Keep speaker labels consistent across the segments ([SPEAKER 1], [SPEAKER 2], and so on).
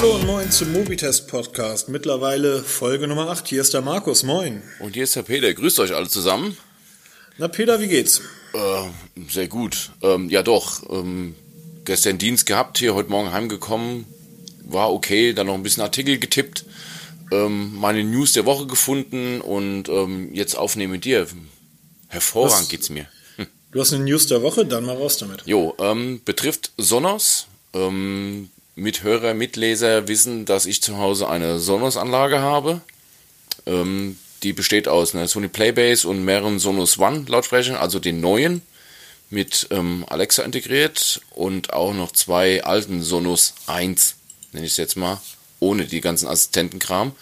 [SPEAKER 1] Hallo und moin zum Mobitest Podcast. Mittlerweile Folge Nummer 8. Hier ist der Markus. Moin.
[SPEAKER 2] Und hier ist der Peter. Grüßt euch alle zusammen.
[SPEAKER 1] Na Peter, wie geht's?
[SPEAKER 2] Äh, sehr gut. Ähm, ja doch. Ähm, gestern Dienst gehabt, hier heute Morgen heimgekommen. War okay. Dann noch ein bisschen Artikel getippt. Ähm, meine News der Woche gefunden und ähm, jetzt aufnehmen mit dir. Hervorragend Was? geht's mir.
[SPEAKER 1] Hm. Du hast eine News der Woche, dann mal raus damit.
[SPEAKER 2] Jo, ähm, betrifft Sonos. Ähm, Mithörer, Mitleser wissen, dass ich zu Hause eine Sonos-Anlage habe. Ähm, die besteht aus einer Sony Playbase und mehreren Sonos One Lautsprechern, also den neuen mit ähm, Alexa integriert und auch noch zwei alten Sonos 1, nenne ich es jetzt mal, ohne die ganzen Assistentenkram.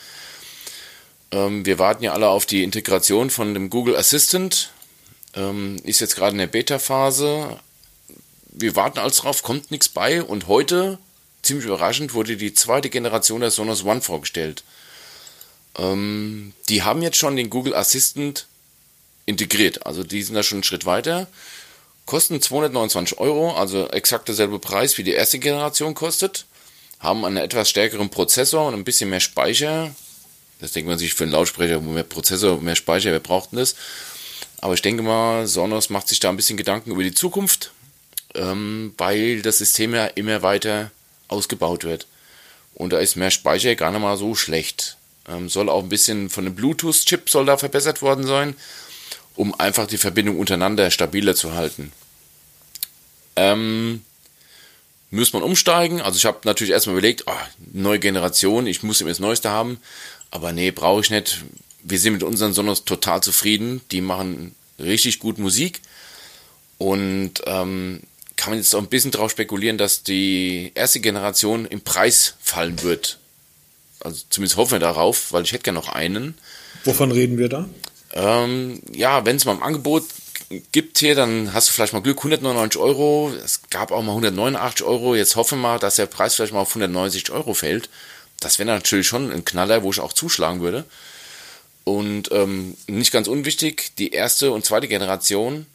[SPEAKER 2] Ähm, wir warten ja alle auf die Integration von dem Google Assistant. Ähm, ist jetzt gerade in der Beta-Phase. Wir warten alles drauf, kommt nichts bei und heute ziemlich überraschend wurde die zweite Generation der Sonos One vorgestellt. Ähm, die haben jetzt schon den Google Assistant integriert, also die sind da schon einen Schritt weiter. Kosten 229 Euro, also exakt derselbe Preis wie die erste Generation kostet. Haben einen etwas stärkeren Prozessor und ein bisschen mehr Speicher. Das denkt man sich für einen Lautsprecher, mehr Prozessor, mehr Speicher, wer braucht denn das? Aber ich denke mal, Sonos macht sich da ein bisschen Gedanken über die Zukunft, ähm, weil das System ja immer weiter ausgebaut wird. Und da ist mehr Speicher gar nicht mal so schlecht. Ähm, soll auch ein bisschen von dem Bluetooth-Chip soll da verbessert worden sein, um einfach die Verbindung untereinander stabiler zu halten. Ähm, muss man umsteigen. Also ich habe natürlich erstmal überlegt, oh, neue Generation, ich muss immer das Neueste haben. Aber nee, brauche ich nicht. Wir sind mit unseren Sonos total zufrieden. Die machen richtig gut Musik. Und ähm, kann man jetzt auch ein bisschen darauf spekulieren, dass die erste Generation im Preis fallen wird. Also zumindest hoffen wir darauf, weil ich hätte gerne noch einen.
[SPEAKER 1] Wovon reden wir da?
[SPEAKER 2] Ähm, ja, wenn es mal im Angebot gibt hier, dann hast du vielleicht mal Glück, 199 Euro. Es gab auch mal 189 Euro. Jetzt hoffen wir mal, dass der Preis vielleicht mal auf 190 Euro fällt. Das wäre natürlich schon ein Knaller, wo ich auch zuschlagen würde. Und ähm, nicht ganz unwichtig, die erste und zweite Generation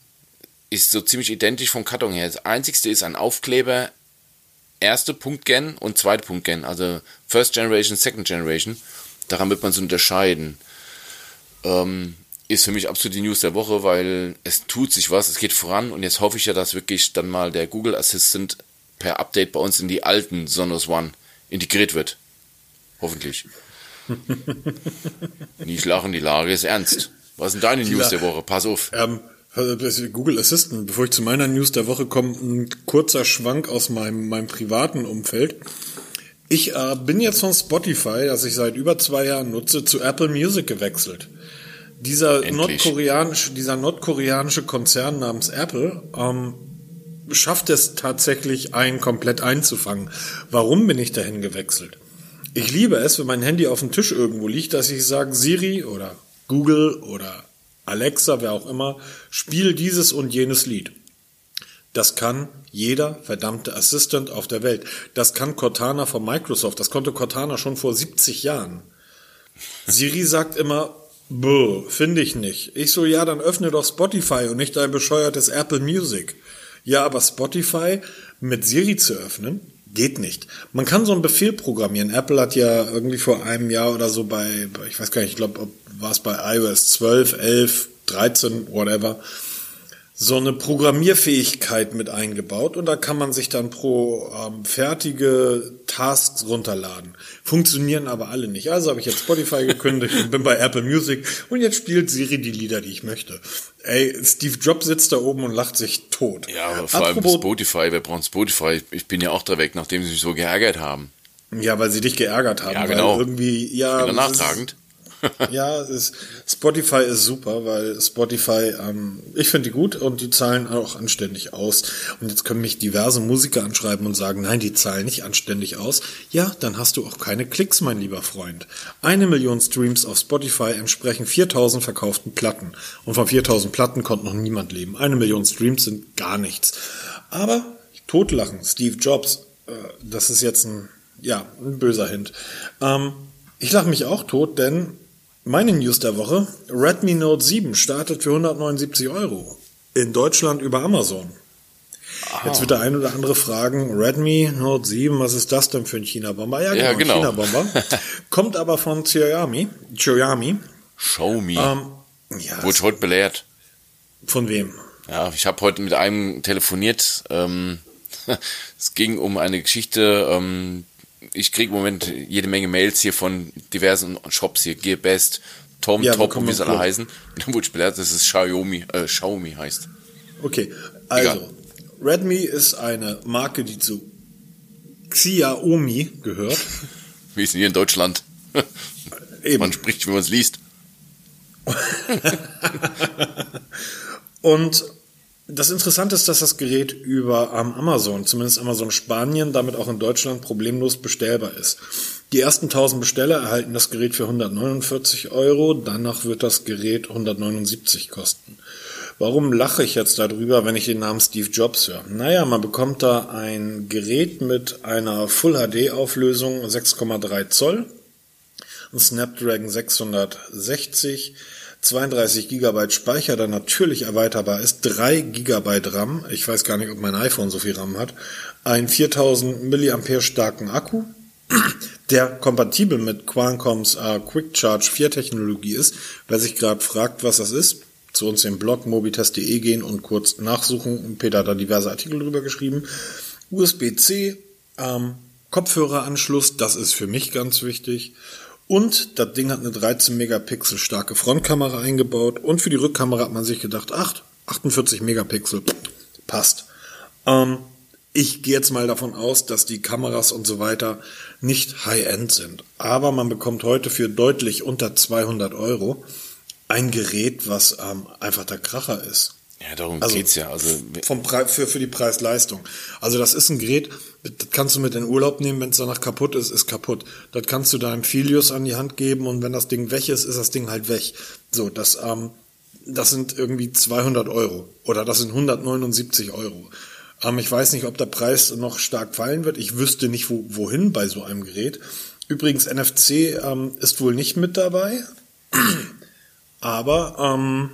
[SPEAKER 2] ist so ziemlich identisch vom Karton her. Das einzigste ist ein Aufkleber, erste Punkt-Gen und zweite Punkt-Gen, also First Generation, Second Generation. Daran wird man so unterscheiden. Ähm, ist für mich absolut die News der Woche, weil es tut sich was, es geht voran und jetzt hoffe ich ja, dass wirklich dann mal der Google Assistant per Update bei uns in die alten Sonos One integriert wird. Hoffentlich. Nicht lachen, die Lage ist ernst. Was sind deine News der Woche? Pass auf.
[SPEAKER 1] Ähm, Google Assistant, bevor ich zu meiner News der Woche komme, ein kurzer Schwank aus meinem, meinem privaten Umfeld. Ich äh, bin jetzt von Spotify, das ich seit über zwei Jahren nutze, zu Apple Music gewechselt. Dieser nordkoreanische, dieser nordkoreanische Konzern namens Apple ähm, schafft es tatsächlich, einen komplett einzufangen. Warum bin ich dahin gewechselt? Ich liebe es, wenn mein Handy auf dem Tisch irgendwo liegt, dass ich sage Siri oder Google oder Alexa, wer auch immer, spiel dieses und jenes Lied. Das kann jeder verdammte Assistant auf der Welt. Das kann Cortana von Microsoft. Das konnte Cortana schon vor 70 Jahren. Siri sagt immer, Buh, finde ich nicht. Ich so, ja, dann öffne doch Spotify und nicht dein bescheuertes Apple Music. Ja, aber Spotify mit Siri zu öffnen, geht nicht. Man kann so einen Befehl programmieren. Apple hat ja irgendwie vor einem Jahr oder so bei, ich weiß gar nicht, ich glaube, war es bei iOS 12, 11, 13, whatever, so eine Programmierfähigkeit mit eingebaut und da kann man sich dann pro ähm, fertige Tasks runterladen. Funktionieren aber alle nicht. Also habe ich jetzt Spotify gekündigt und bin bei Apple Music und jetzt spielt Siri die Lieder, die ich möchte. Ey, Steve Jobs sitzt da oben und lacht sich tot.
[SPEAKER 2] Ja, aber vor Apropos, allem Spotify, wer braucht Spotify? Ich bin ja auch da weg, nachdem sie mich so geärgert haben.
[SPEAKER 1] Ja, weil sie dich geärgert haben.
[SPEAKER 2] Ja, genau.
[SPEAKER 1] irgendwie, ja.
[SPEAKER 2] Ich bin nachtragend.
[SPEAKER 1] ja, ist, Spotify ist super, weil Spotify, ähm, ich finde die gut und die zahlen auch anständig aus. Und jetzt können mich diverse Musiker anschreiben und sagen, nein, die zahlen nicht anständig aus. Ja, dann hast du auch keine Klicks, mein lieber Freund. Eine Million Streams auf Spotify entsprechen 4000 verkauften Platten. Und von 4000 Platten konnte noch niemand leben. Eine Million Streams sind gar nichts. Aber totlachen, Steve Jobs, äh, das ist jetzt ein, ja, ein böser Hint. Ähm, ich lache mich auch tot, denn meine News der Woche. Redmi Note 7 startet für 179 Euro. In Deutschland über Amazon. Ah. Jetzt wird der ein oder andere fragen, Redmi Note 7, was ist das denn für ein China-Bomber?
[SPEAKER 2] Ja, ja, genau.
[SPEAKER 1] China-Bomber. Kommt aber von Xiaomi. Xiaomi.
[SPEAKER 2] Xiaomi. Ähm, ja, Wurde heute belehrt.
[SPEAKER 1] Von wem?
[SPEAKER 2] Ja, ich habe heute mit einem telefoniert. Ähm, es ging um eine Geschichte. Ähm, ich kriege im Moment jede Menge Mails hier von diversen Shops hier, Gearbest, Tom, ja, Top und wie sie alle heißen. Und dann wurde ich belehrt, dass es Xiaomi, äh, Xiaomi heißt.
[SPEAKER 1] Okay, also Egal. Redmi ist eine Marke, die zu Xiaomi gehört.
[SPEAKER 2] Wie ist denn hier in Deutschland? Eben. Man spricht, wie man es liest.
[SPEAKER 1] und das Interessante ist, dass das Gerät über ähm, Amazon, zumindest Amazon Spanien, damit auch in Deutschland problemlos bestellbar ist. Die ersten 1000 Besteller erhalten das Gerät für 149 Euro, danach wird das Gerät 179 kosten. Warum lache ich jetzt darüber, wenn ich den Namen Steve Jobs höre? Naja, man bekommt da ein Gerät mit einer Full HD Auflösung 6,3 Zoll, ein Snapdragon 660, 32 GB Speicher, der natürlich erweiterbar ist, 3 GB RAM, ich weiß gar nicht, ob mein iPhone so viel RAM hat, ein 4000 mAh starken Akku, der kompatibel mit Qualcomms äh, Quick Charge 4 Technologie ist. Wer sich gerade fragt, was das ist, zu uns im Blog mobitest.de gehen und kurz nachsuchen. Peter hat da diverse Artikel drüber geschrieben. USB-C, ähm, Kopfhöreranschluss, das ist für mich ganz wichtig. Und das Ding hat eine 13 Megapixel starke Frontkamera eingebaut. Und für die Rückkamera hat man sich gedacht, ach, 48 Megapixel, passt. Ähm, ich gehe jetzt mal davon aus, dass die Kameras und so weiter nicht High-End sind. Aber man bekommt heute für deutlich unter 200 Euro ein Gerät, was ähm, einfach der Kracher ist.
[SPEAKER 2] Ja, darum also geht's ja. Also
[SPEAKER 1] vom Pre für für die Preis-Leistung. Also das ist ein Gerät, das kannst du mit in Urlaub nehmen, wenn es danach kaputt ist, ist kaputt. Das kannst du deinem Filius an die Hand geben und wenn das Ding weg ist, ist das Ding halt weg. So, das ähm, das sind irgendwie 200 Euro oder das sind 179 Euro. Ähm, ich weiß nicht, ob der Preis noch stark fallen wird. Ich wüsste nicht, wo, wohin bei so einem Gerät. Übrigens, NFC ähm, ist wohl nicht mit dabei. Aber ähm,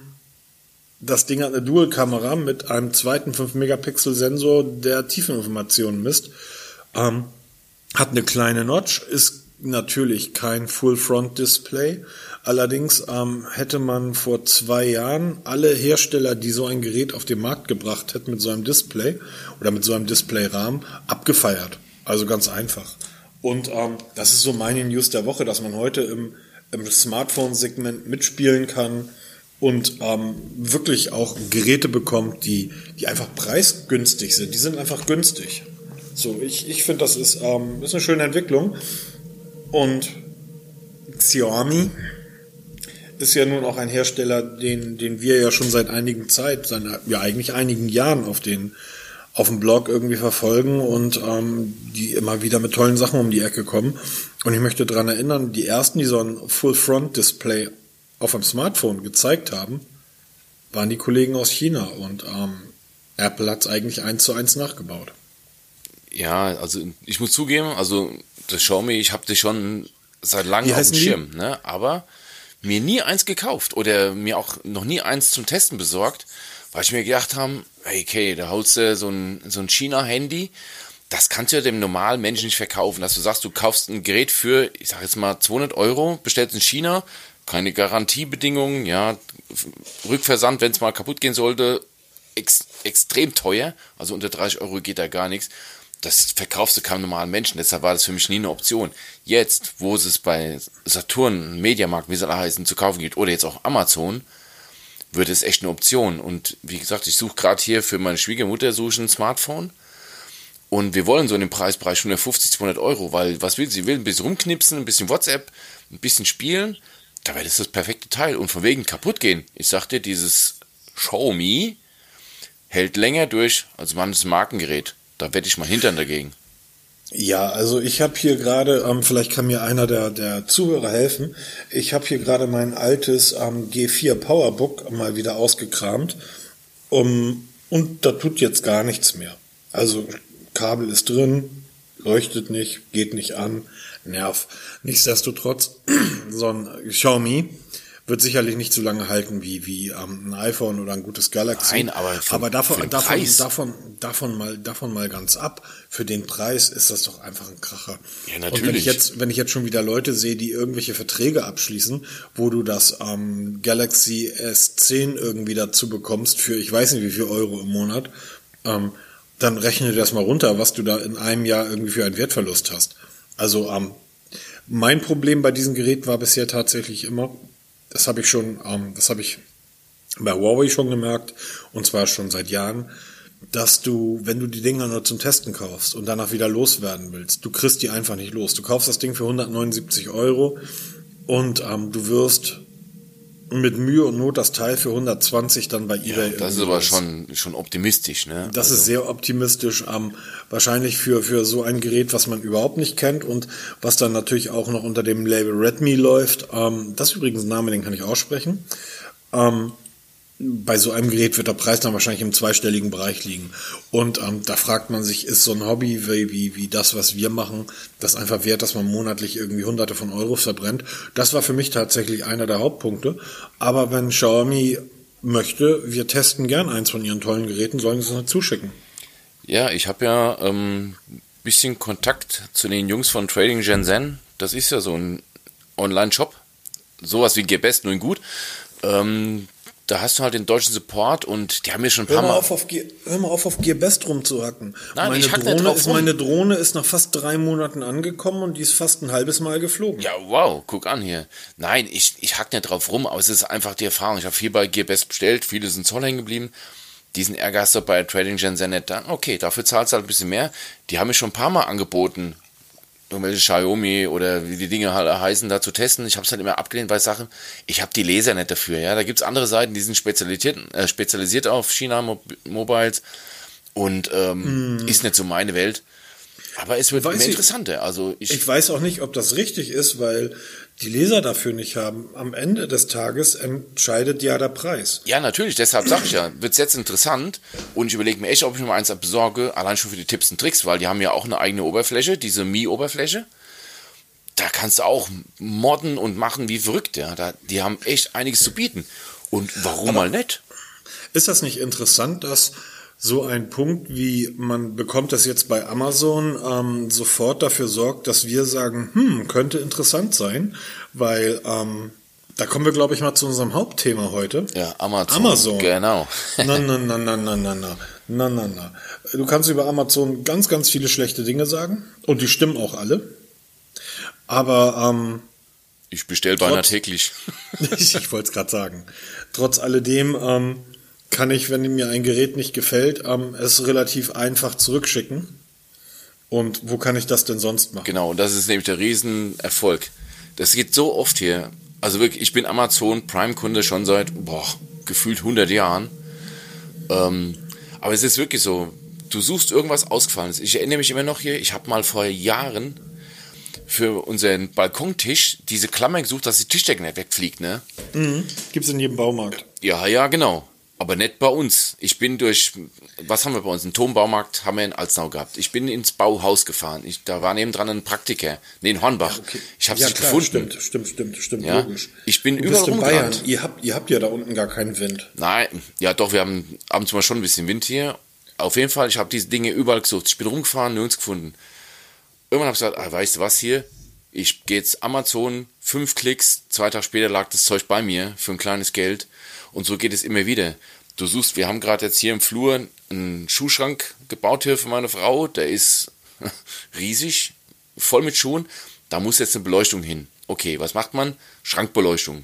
[SPEAKER 1] das Ding hat eine Dual-Kamera mit einem zweiten 5-Megapixel-Sensor, der Tiefeninformationen misst. Ähm, hat eine kleine Notch, ist natürlich kein Full-Front-Display. Allerdings ähm, hätte man vor zwei Jahren alle Hersteller, die so ein Gerät auf den Markt gebracht hätten mit so einem Display oder mit so einem Displayrahmen, abgefeiert. Also ganz einfach. Und ähm, das ist so meine News der Woche, dass man heute im im Smartphone-Segment mitspielen kann und ähm, wirklich auch Geräte bekommt, die, die einfach preisgünstig sind. Die sind einfach günstig. So, ich, ich finde, das ist, ähm, ist eine schöne Entwicklung. Und Xiaomi ist ja nun auch ein Hersteller, den, den wir ja schon seit einigen Zeit, seit, ja eigentlich einigen Jahren auf den auf dem Blog irgendwie verfolgen und ähm, die immer wieder mit tollen Sachen um die Ecke kommen. Und ich möchte daran erinnern, die ersten, die so ein Full-Front-Display auf dem Smartphone gezeigt haben, waren die Kollegen aus China und ähm, Apple hat es eigentlich eins zu eins nachgebaut.
[SPEAKER 2] Ja, also ich muss zugeben, also das Xiaomi, ich habe das schon seit langem auf dem Schirm, ne? aber mir nie eins gekauft oder mir auch noch nie eins zum Testen besorgt, weil ich mir gedacht habe, hey, okay, da holst du so ein, so ein China-Handy, das kannst du ja dem normalen Menschen nicht verkaufen, dass du sagst, du kaufst ein Gerät für, ich sag jetzt mal 200 Euro, bestellst in China, keine Garantiebedingungen, ja, Rückversand, wenn es mal kaputt gehen sollte, ex, extrem teuer, also unter 30 Euro geht da gar nichts. Das verkaufst du keinem normalen Menschen, deshalb war das für mich nie eine Option. Jetzt, wo es bei Saturn, Mediamarkt, wie soll er heißen, zu kaufen gibt, oder jetzt auch Amazon, wird es echt eine Option. Und wie gesagt, ich suche gerade hier für meine Schwiegermutter suche ein Smartphone. Und wir wollen so in dem Preisbereich 150, 200 Euro, weil was will sie? Will ein bisschen rumknipsen, ein bisschen WhatsApp, ein bisschen spielen. Da wäre das das perfekte Teil. Und von wegen kaputt gehen. Ich sagte, dieses Xiaomi hält länger durch als manches Markengerät. Da wette ich mal Hintern dagegen.
[SPEAKER 1] Ja, also ich habe hier gerade, ähm, vielleicht kann mir einer der, der Zuhörer helfen, ich habe hier gerade mein altes ähm, G4 Powerbook mal wieder ausgekramt um, und da tut jetzt gar nichts mehr. Also Kabel ist drin, leuchtet nicht, geht nicht an, nerv. Nichtsdestotrotz, so ein Xiaomi wird sicherlich nicht so lange halten wie, wie ähm, ein iPhone oder ein gutes Galaxy.
[SPEAKER 2] Nein, aber für,
[SPEAKER 1] aber davon, davon, davon, davon mal, davon mal ganz ab. Für den Preis ist das doch einfach ein Kracher.
[SPEAKER 2] Ja,
[SPEAKER 1] Und wenn
[SPEAKER 2] natürlich.
[SPEAKER 1] ich jetzt, wenn ich jetzt schon wieder Leute sehe, die irgendwelche Verträge abschließen, wo du das ähm, Galaxy S10 irgendwie dazu bekommst für ich weiß nicht wie viel Euro im Monat, ähm, dann rechne dir das mal runter, was du da in einem Jahr irgendwie für einen Wertverlust hast. Also ähm, mein Problem bei diesem Gerät war bisher tatsächlich immer, das habe ich schon, ähm, das habe ich bei Huawei schon gemerkt, und zwar schon seit Jahren, dass du, wenn du die Dinger nur zum Testen kaufst und danach wieder loswerden willst, du kriegst die einfach nicht los. Du kaufst das Ding für 179 Euro und ähm, du wirst mit Mühe und Not das Teil für 120 dann bei eBay.
[SPEAKER 2] Das ist aber schon, schon optimistisch, ne?
[SPEAKER 1] Das ist sehr optimistisch, ähm, wahrscheinlich für, für so ein Gerät, was man überhaupt nicht kennt und was dann natürlich auch noch unter dem Label Redmi läuft. Ähm, das ist übrigens ein Name, den kann ich aussprechen. Ähm, bei so einem Gerät wird der Preis dann wahrscheinlich im zweistelligen Bereich liegen. Und ähm, da fragt man sich, ist so ein Hobby wie, wie, wie das, was wir machen, das einfach wert, dass man monatlich irgendwie hunderte von Euros verbrennt? Das war für mich tatsächlich einer der Hauptpunkte. Aber wenn Xiaomi möchte, wir testen gern eins von ihren tollen Geräten, sollen sie es uns zuschicken.
[SPEAKER 2] Ja, ich habe ja ähm, bisschen Kontakt zu den Jungs von Trading Shenzhen. Das ist ja so ein Online-Shop. Sowas wie Gebest, nur in gut. Ähm, da hast du halt den deutschen Support und die haben mir schon ein
[SPEAKER 1] Hör
[SPEAKER 2] paar
[SPEAKER 1] mal,
[SPEAKER 2] Mal.
[SPEAKER 1] auf, auf, Gear- hör mal auf, auf Gearbest rumzuhacken.
[SPEAKER 2] Nein,
[SPEAKER 1] meine,
[SPEAKER 2] ich hack nicht
[SPEAKER 1] Drohne
[SPEAKER 2] drauf
[SPEAKER 1] ist,
[SPEAKER 2] rum.
[SPEAKER 1] meine Drohne ist nach fast drei Monaten angekommen und die ist fast ein halbes Mal geflogen.
[SPEAKER 2] Ja, wow, guck an hier. Nein, ich, ich hack nicht drauf rum, aber es ist einfach die Erfahrung. Ich habe viel bei Gearbest bestellt, viele sind Zoll hängen geblieben. Diesen Ärger hast du bei Trading Shenzhen nicht da. Okay, dafür zahlst du halt ein bisschen mehr. Die haben mir schon ein paar Mal angeboten, irgendwelche Xiaomi oder wie die Dinge halt heißen, da zu testen. Ich habe es halt immer abgelehnt bei Sachen. Ich habe die Laser nicht dafür. Ja, da gibt's andere Seiten, die sind spezialisiert, äh, spezialisiert auf China Mo Mobiles und ähm, ist nicht so meine Welt. Aber es wird
[SPEAKER 1] Weiß
[SPEAKER 2] immer interessanter. Also ich,
[SPEAKER 1] Ich weiß auch nicht, ob das richtig ist, weil die Leser dafür nicht haben. Am Ende des Tages entscheidet ja der Preis.
[SPEAKER 2] Ja, natürlich, deshalb sage ich ja, wird's jetzt interessant und ich überlege mir echt, ob ich mir eins besorge, allein schon für die Tipps und Tricks, weil die haben ja auch eine eigene Oberfläche, diese Mi-Oberfläche. Da kannst du auch modden und machen wie verrückt, ja. Da, die haben echt einiges zu bieten. Und warum mal nicht?
[SPEAKER 1] Ist das nicht interessant, dass so ein Punkt, wie man bekommt das jetzt bei Amazon, ähm, sofort dafür sorgt, dass wir sagen, hm, könnte interessant sein, weil ähm, da kommen wir, glaube ich, mal zu unserem Hauptthema heute.
[SPEAKER 2] Ja, Amazon.
[SPEAKER 1] Amazon.
[SPEAKER 2] Genau.
[SPEAKER 1] na, na, na, na, na, na, na. Na, na, na. Du kannst über Amazon ganz, ganz viele schlechte Dinge sagen. Und die stimmen auch alle. Aber ähm,
[SPEAKER 2] ich bestelle beinahe täglich.
[SPEAKER 1] ich wollte es gerade sagen. Trotz alledem ähm, kann ich, wenn mir ein Gerät nicht gefällt, ähm, es relativ einfach zurückschicken. Und wo kann ich das denn sonst machen?
[SPEAKER 2] Genau, und das ist nämlich der Riesenerfolg. Das geht so oft hier. Also wirklich, ich bin Amazon Prime-Kunde schon seit, boah, gefühlt 100 Jahren. Ähm, aber es ist wirklich so, du suchst irgendwas Ausgefallenes. Ich erinnere mich immer noch hier, ich habe mal vor Jahren für unseren Balkontisch diese Klammer gesucht, dass die Tischdecke nicht wegfliegt, ne?
[SPEAKER 1] Mhm. Gibt's in jedem Baumarkt.
[SPEAKER 2] Ja, ja, genau. Aber nicht bei uns. Ich bin durch, was haben wir bei uns? Einen Turmbaumarkt haben wir in Alznau gehabt. Ich bin ins Bauhaus gefahren. Ich, da war nebendran ein Praktiker. Nee, in Hornbach. Ich habe es
[SPEAKER 1] ja,
[SPEAKER 2] nicht
[SPEAKER 1] klar,
[SPEAKER 2] gefunden.
[SPEAKER 1] Stimmt, stimmt, stimmt, stimmt,
[SPEAKER 2] Ja,
[SPEAKER 1] logisch.
[SPEAKER 2] ich bin
[SPEAKER 1] du
[SPEAKER 2] überall
[SPEAKER 1] bist in Bayern. Ihr habt, ihr habt ja da unten gar keinen Wind.
[SPEAKER 2] Nein, ja doch, wir haben abends mal schon ein bisschen Wind hier. Auf jeden Fall, ich habe diese Dinge überall gesucht. Ich bin rumgefahren, nirgends gefunden. Irgendwann habe ich gesagt, ah, weißt du was hier? Ich gehe jetzt Amazon, fünf Klicks, zwei Tage später lag das Zeug bei mir für ein kleines Geld. Und so geht es immer wieder. Du suchst, wir haben gerade jetzt hier im Flur einen Schuhschrank gebaut hier für meine Frau. Der ist riesig, voll mit Schuhen. Da muss jetzt eine Beleuchtung hin. Okay, was macht man? Schrankbeleuchtung.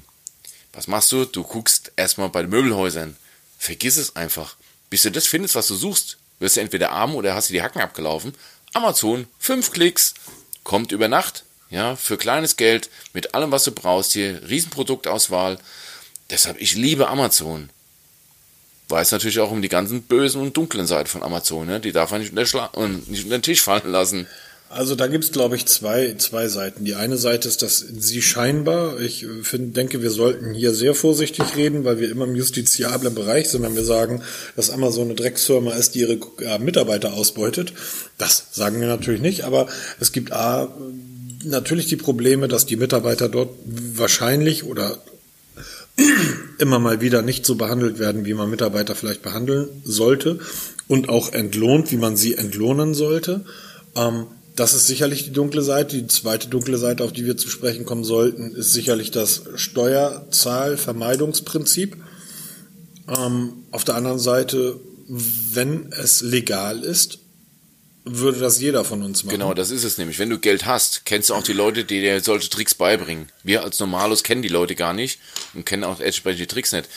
[SPEAKER 2] Was machst du? Du guckst erstmal bei den Möbelhäusern. Vergiss es einfach. Bis du das findest, was du suchst, wirst du entweder arm oder hast du die Hacken abgelaufen. Amazon, fünf Klicks, kommt über Nacht, ja, für kleines Geld, mit allem, was du brauchst hier, Riesenproduktauswahl. Deshalb, ich liebe Amazon. Weiß natürlich auch um die ganzen bösen und dunklen Seiten von Amazon, ne? Die darf man nicht unter, nicht unter den Tisch fallen lassen.
[SPEAKER 1] Also da gibt's glaube ich, zwei, zwei Seiten. Die eine Seite ist, dass sie scheinbar, ich find, denke, wir sollten hier sehr vorsichtig reden, weil wir immer im justiziablen Bereich sind, wenn wir sagen, dass Amazon eine Drecksfirma ist, die ihre äh, Mitarbeiter ausbeutet. Das sagen wir natürlich nicht, aber es gibt A, natürlich die Probleme, dass die Mitarbeiter dort wahrscheinlich oder immer mal wieder nicht so behandelt werden, wie man Mitarbeiter vielleicht behandeln sollte und auch entlohnt, wie man sie entlohnen sollte. Ähm, das ist sicherlich die dunkle Seite. Die zweite dunkle Seite, auf die wir zu sprechen kommen sollten, ist sicherlich das Steuerzahlvermeidungsprinzip. Ähm, auf der anderen Seite, wenn es legal ist, würde das jeder von uns machen.
[SPEAKER 2] Genau, das ist es nämlich. Wenn du Geld hast, kennst du auch die Leute, die dir solche Tricks beibringen. Wir als Normalos kennen die Leute gar nicht und kennen auch entsprechend die Tricks nicht.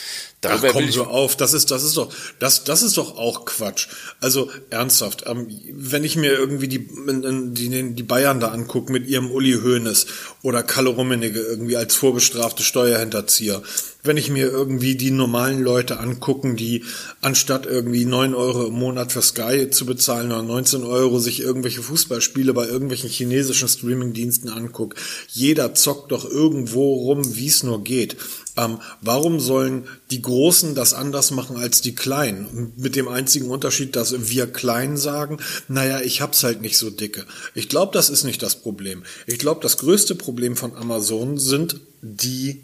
[SPEAKER 1] Darüber Ach, komm so auf, das ist, das ist doch, das, das ist doch auch Quatsch. Also ernsthaft, ähm, wenn ich mir irgendwie die, die, die Bayern da angucke mit ihrem Uli Hoeneß oder Kalle Rummenigge irgendwie als vorbestrafte Steuerhinterzieher, wenn ich mir irgendwie die normalen Leute angucken, die anstatt irgendwie neun Euro im Monat für Sky zu bezahlen oder 19 Euro sich irgendwelche Fußballspiele bei irgendwelchen chinesischen Streamingdiensten anguckt, jeder zockt doch irgendwo rum, wie es nur geht. Ähm, warum sollen die Großen das anders machen als die Kleinen? Mit dem einzigen Unterschied, dass wir Klein sagen, naja, ich hab's halt nicht so dicke. Ich glaube, das ist nicht das Problem. Ich glaube, das größte Problem von Amazon sind die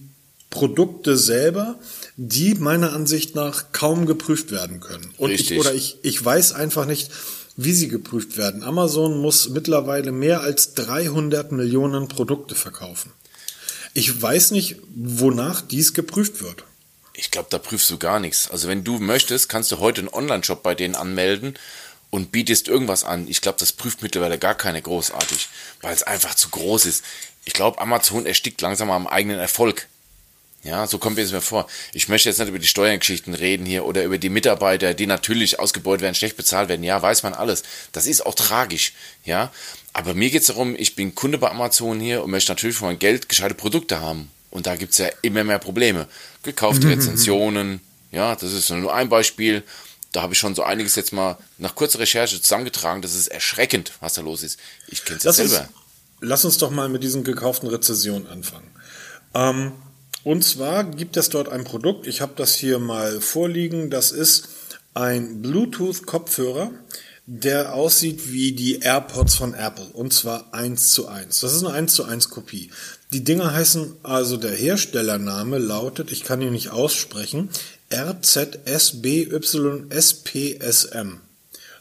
[SPEAKER 1] Produkte selber, die meiner Ansicht nach kaum geprüft werden können. Und Richtig. ich, oder ich, ich weiß einfach nicht, wie sie geprüft werden. Amazon muss mittlerweile mehr als 300 Millionen Produkte verkaufen. Ich weiß nicht, wonach dies geprüft wird.
[SPEAKER 2] Ich glaube, da prüfst du gar nichts. Also wenn du möchtest, kannst du heute einen Online-Shop bei denen anmelden und bietest irgendwas an. Ich glaube, das prüft mittlerweile gar keine großartig, weil es einfach zu groß ist. Ich glaube, Amazon erstickt langsam am eigenen Erfolg. Ja, so kommt mir es mir vor. Ich möchte jetzt nicht über die Steuergeschichten reden hier oder über die Mitarbeiter, die natürlich ausgebeutet werden, schlecht bezahlt werden. Ja, weiß man alles. Das ist auch tragisch. Ja, aber mir geht es darum, ich bin Kunde bei Amazon hier und möchte natürlich für mein Geld gescheite Produkte haben. Und da gibt es ja immer mehr Probleme. Gekaufte Rezensionen, ja, das ist nur ein Beispiel. Da habe ich schon so einiges jetzt mal nach kurzer Recherche zusammengetragen. Das ist erschreckend, was da los ist. Ich kenne es selber.
[SPEAKER 1] Uns, lass uns doch mal mit diesen gekauften Rezensionen anfangen. Ähm, und zwar gibt es dort ein Produkt, ich habe das hier mal vorliegen, das ist ein Bluetooth-Kopfhörer, der aussieht wie die AirPods von Apple und zwar eins zu eins. Das ist eine eins zu eins Kopie. Die Dinger heißen, also der Herstellername lautet, ich kann ihn nicht aussprechen, RZSBYSPSM.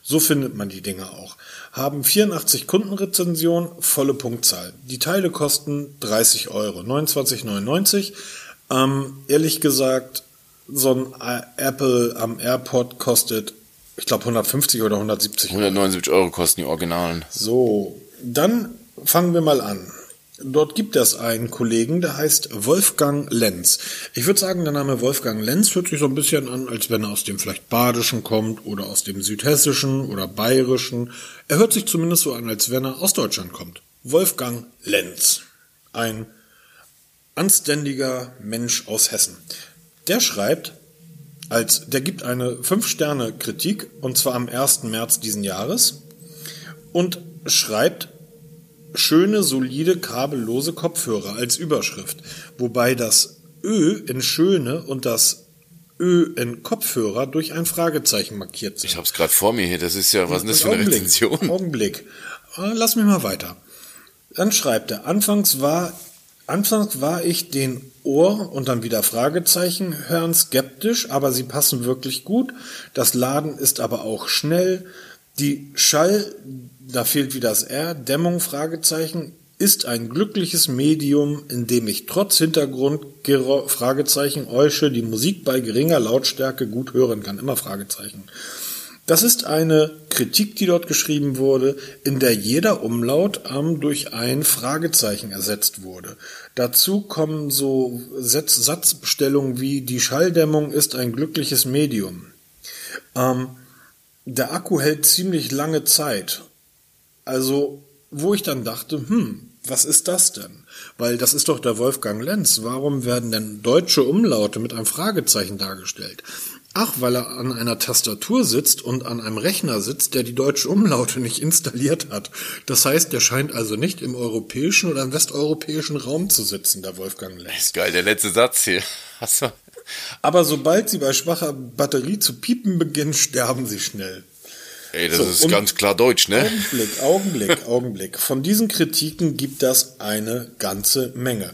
[SPEAKER 1] So findet man die Dinger auch. Haben 84 Kundenrezensionen, volle Punktzahl. Die Teile kosten 30 Euro, 29,99. Ähm, ehrlich gesagt, so ein Apple am AirPod kostet, ich glaube, 150 oder 170
[SPEAKER 2] Euro. 179 Euro kosten die Originalen.
[SPEAKER 1] So, dann fangen wir mal an. Dort gibt es einen Kollegen, der heißt Wolfgang Lenz. Ich würde sagen, der Name Wolfgang Lenz hört sich so ein bisschen an, als wenn er aus dem vielleicht Badischen kommt oder aus dem Südhessischen oder Bayerischen. Er hört sich zumindest so an, als wenn er aus Deutschland kommt. Wolfgang Lenz. Ein anständiger Mensch aus Hessen. Der schreibt, als, der gibt eine 5-Sterne-Kritik, und zwar am 1. März diesen Jahres, und schreibt, schöne, solide, kabellose Kopfhörer als Überschrift, wobei das Ö in schöne und das Ö in Kopfhörer durch ein Fragezeichen markiert sind.
[SPEAKER 2] Ich habe es gerade vor mir hier, das ist ja, was ist das für eine Rezension?
[SPEAKER 1] Augenblick, äh, lass mich mal weiter. Dann schreibt er, anfangs war, anfangs war ich den Ohr und dann wieder Fragezeichen hören skeptisch, aber sie passen wirklich gut. Das Laden ist aber auch schnell. Die Schall da fehlt wieder das R, Dämmung, Fragezeichen, ist ein glückliches Medium, in dem ich trotz Hintergrund, Fragezeichen, Eusche, die Musik bei geringer Lautstärke gut hören kann. Immer Fragezeichen. Das ist eine Kritik, die dort geschrieben wurde, in der jeder Umlaut ähm, durch ein Fragezeichen ersetzt wurde. Dazu kommen so Satzbestellungen wie die Schalldämmung ist ein glückliches Medium. Ähm, der Akku hält ziemlich lange Zeit also, wo ich dann dachte, hm, was ist das denn? Weil das ist doch der Wolfgang Lenz. Warum werden denn deutsche Umlaute mit einem Fragezeichen dargestellt? Ach, weil er an einer Tastatur sitzt und an einem Rechner sitzt, der die deutsche Umlaute nicht installiert hat. Das heißt, der scheint also nicht im europäischen oder im westeuropäischen Raum zu sitzen, der Wolfgang Lenz. Das
[SPEAKER 2] ist geil, der letzte Satz hier.
[SPEAKER 1] Du? Aber sobald sie bei schwacher Batterie zu piepen beginnen, sterben sie schnell.
[SPEAKER 2] Ey, das so, ist ganz klar Deutsch, ne?
[SPEAKER 1] Augenblick, Augenblick, Augenblick. Von diesen Kritiken gibt das eine ganze Menge.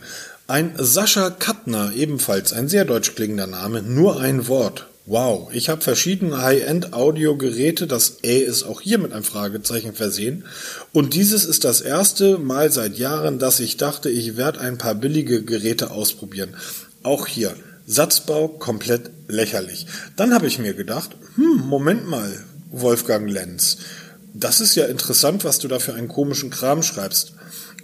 [SPEAKER 1] Ein Sascha Kattner, ebenfalls ein sehr deutsch klingender Name, nur ein Wort. Wow, ich habe verschiedene High-End-Audio-Geräte, das Ä ist auch hier mit einem Fragezeichen versehen. Und dieses ist das erste Mal seit Jahren, dass ich dachte, ich werde ein paar billige Geräte ausprobieren. Auch hier, Satzbau komplett lächerlich. Dann habe ich mir gedacht, hm, Moment mal, Wolfgang Lenz, das ist ja interessant, was du da für einen komischen Kram schreibst.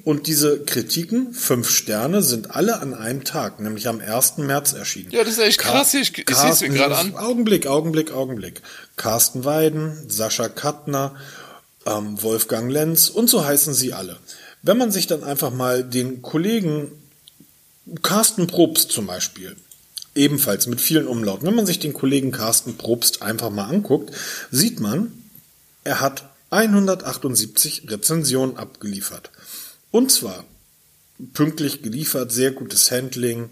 [SPEAKER 1] Und diese Kritiken, fünf Sterne, sind alle an einem Tag, nämlich am 1. März erschienen.
[SPEAKER 2] Ja, das ist echt krass. Ich, ich sehe es mir gerade an.
[SPEAKER 1] Augenblick, Augenblick, Augenblick. Carsten Weiden, Sascha Kattner, ähm, Wolfgang Lenz und so heißen sie alle. Wenn man sich dann einfach mal den Kollegen Carsten Probst zum Beispiel, ebenfalls mit vielen Umlauten, wenn man sich den Kollegen Carsten Probst einfach mal anguckt, sieht man, er hat 178 Rezensionen abgeliefert. Und zwar pünktlich geliefert, sehr gutes Handling,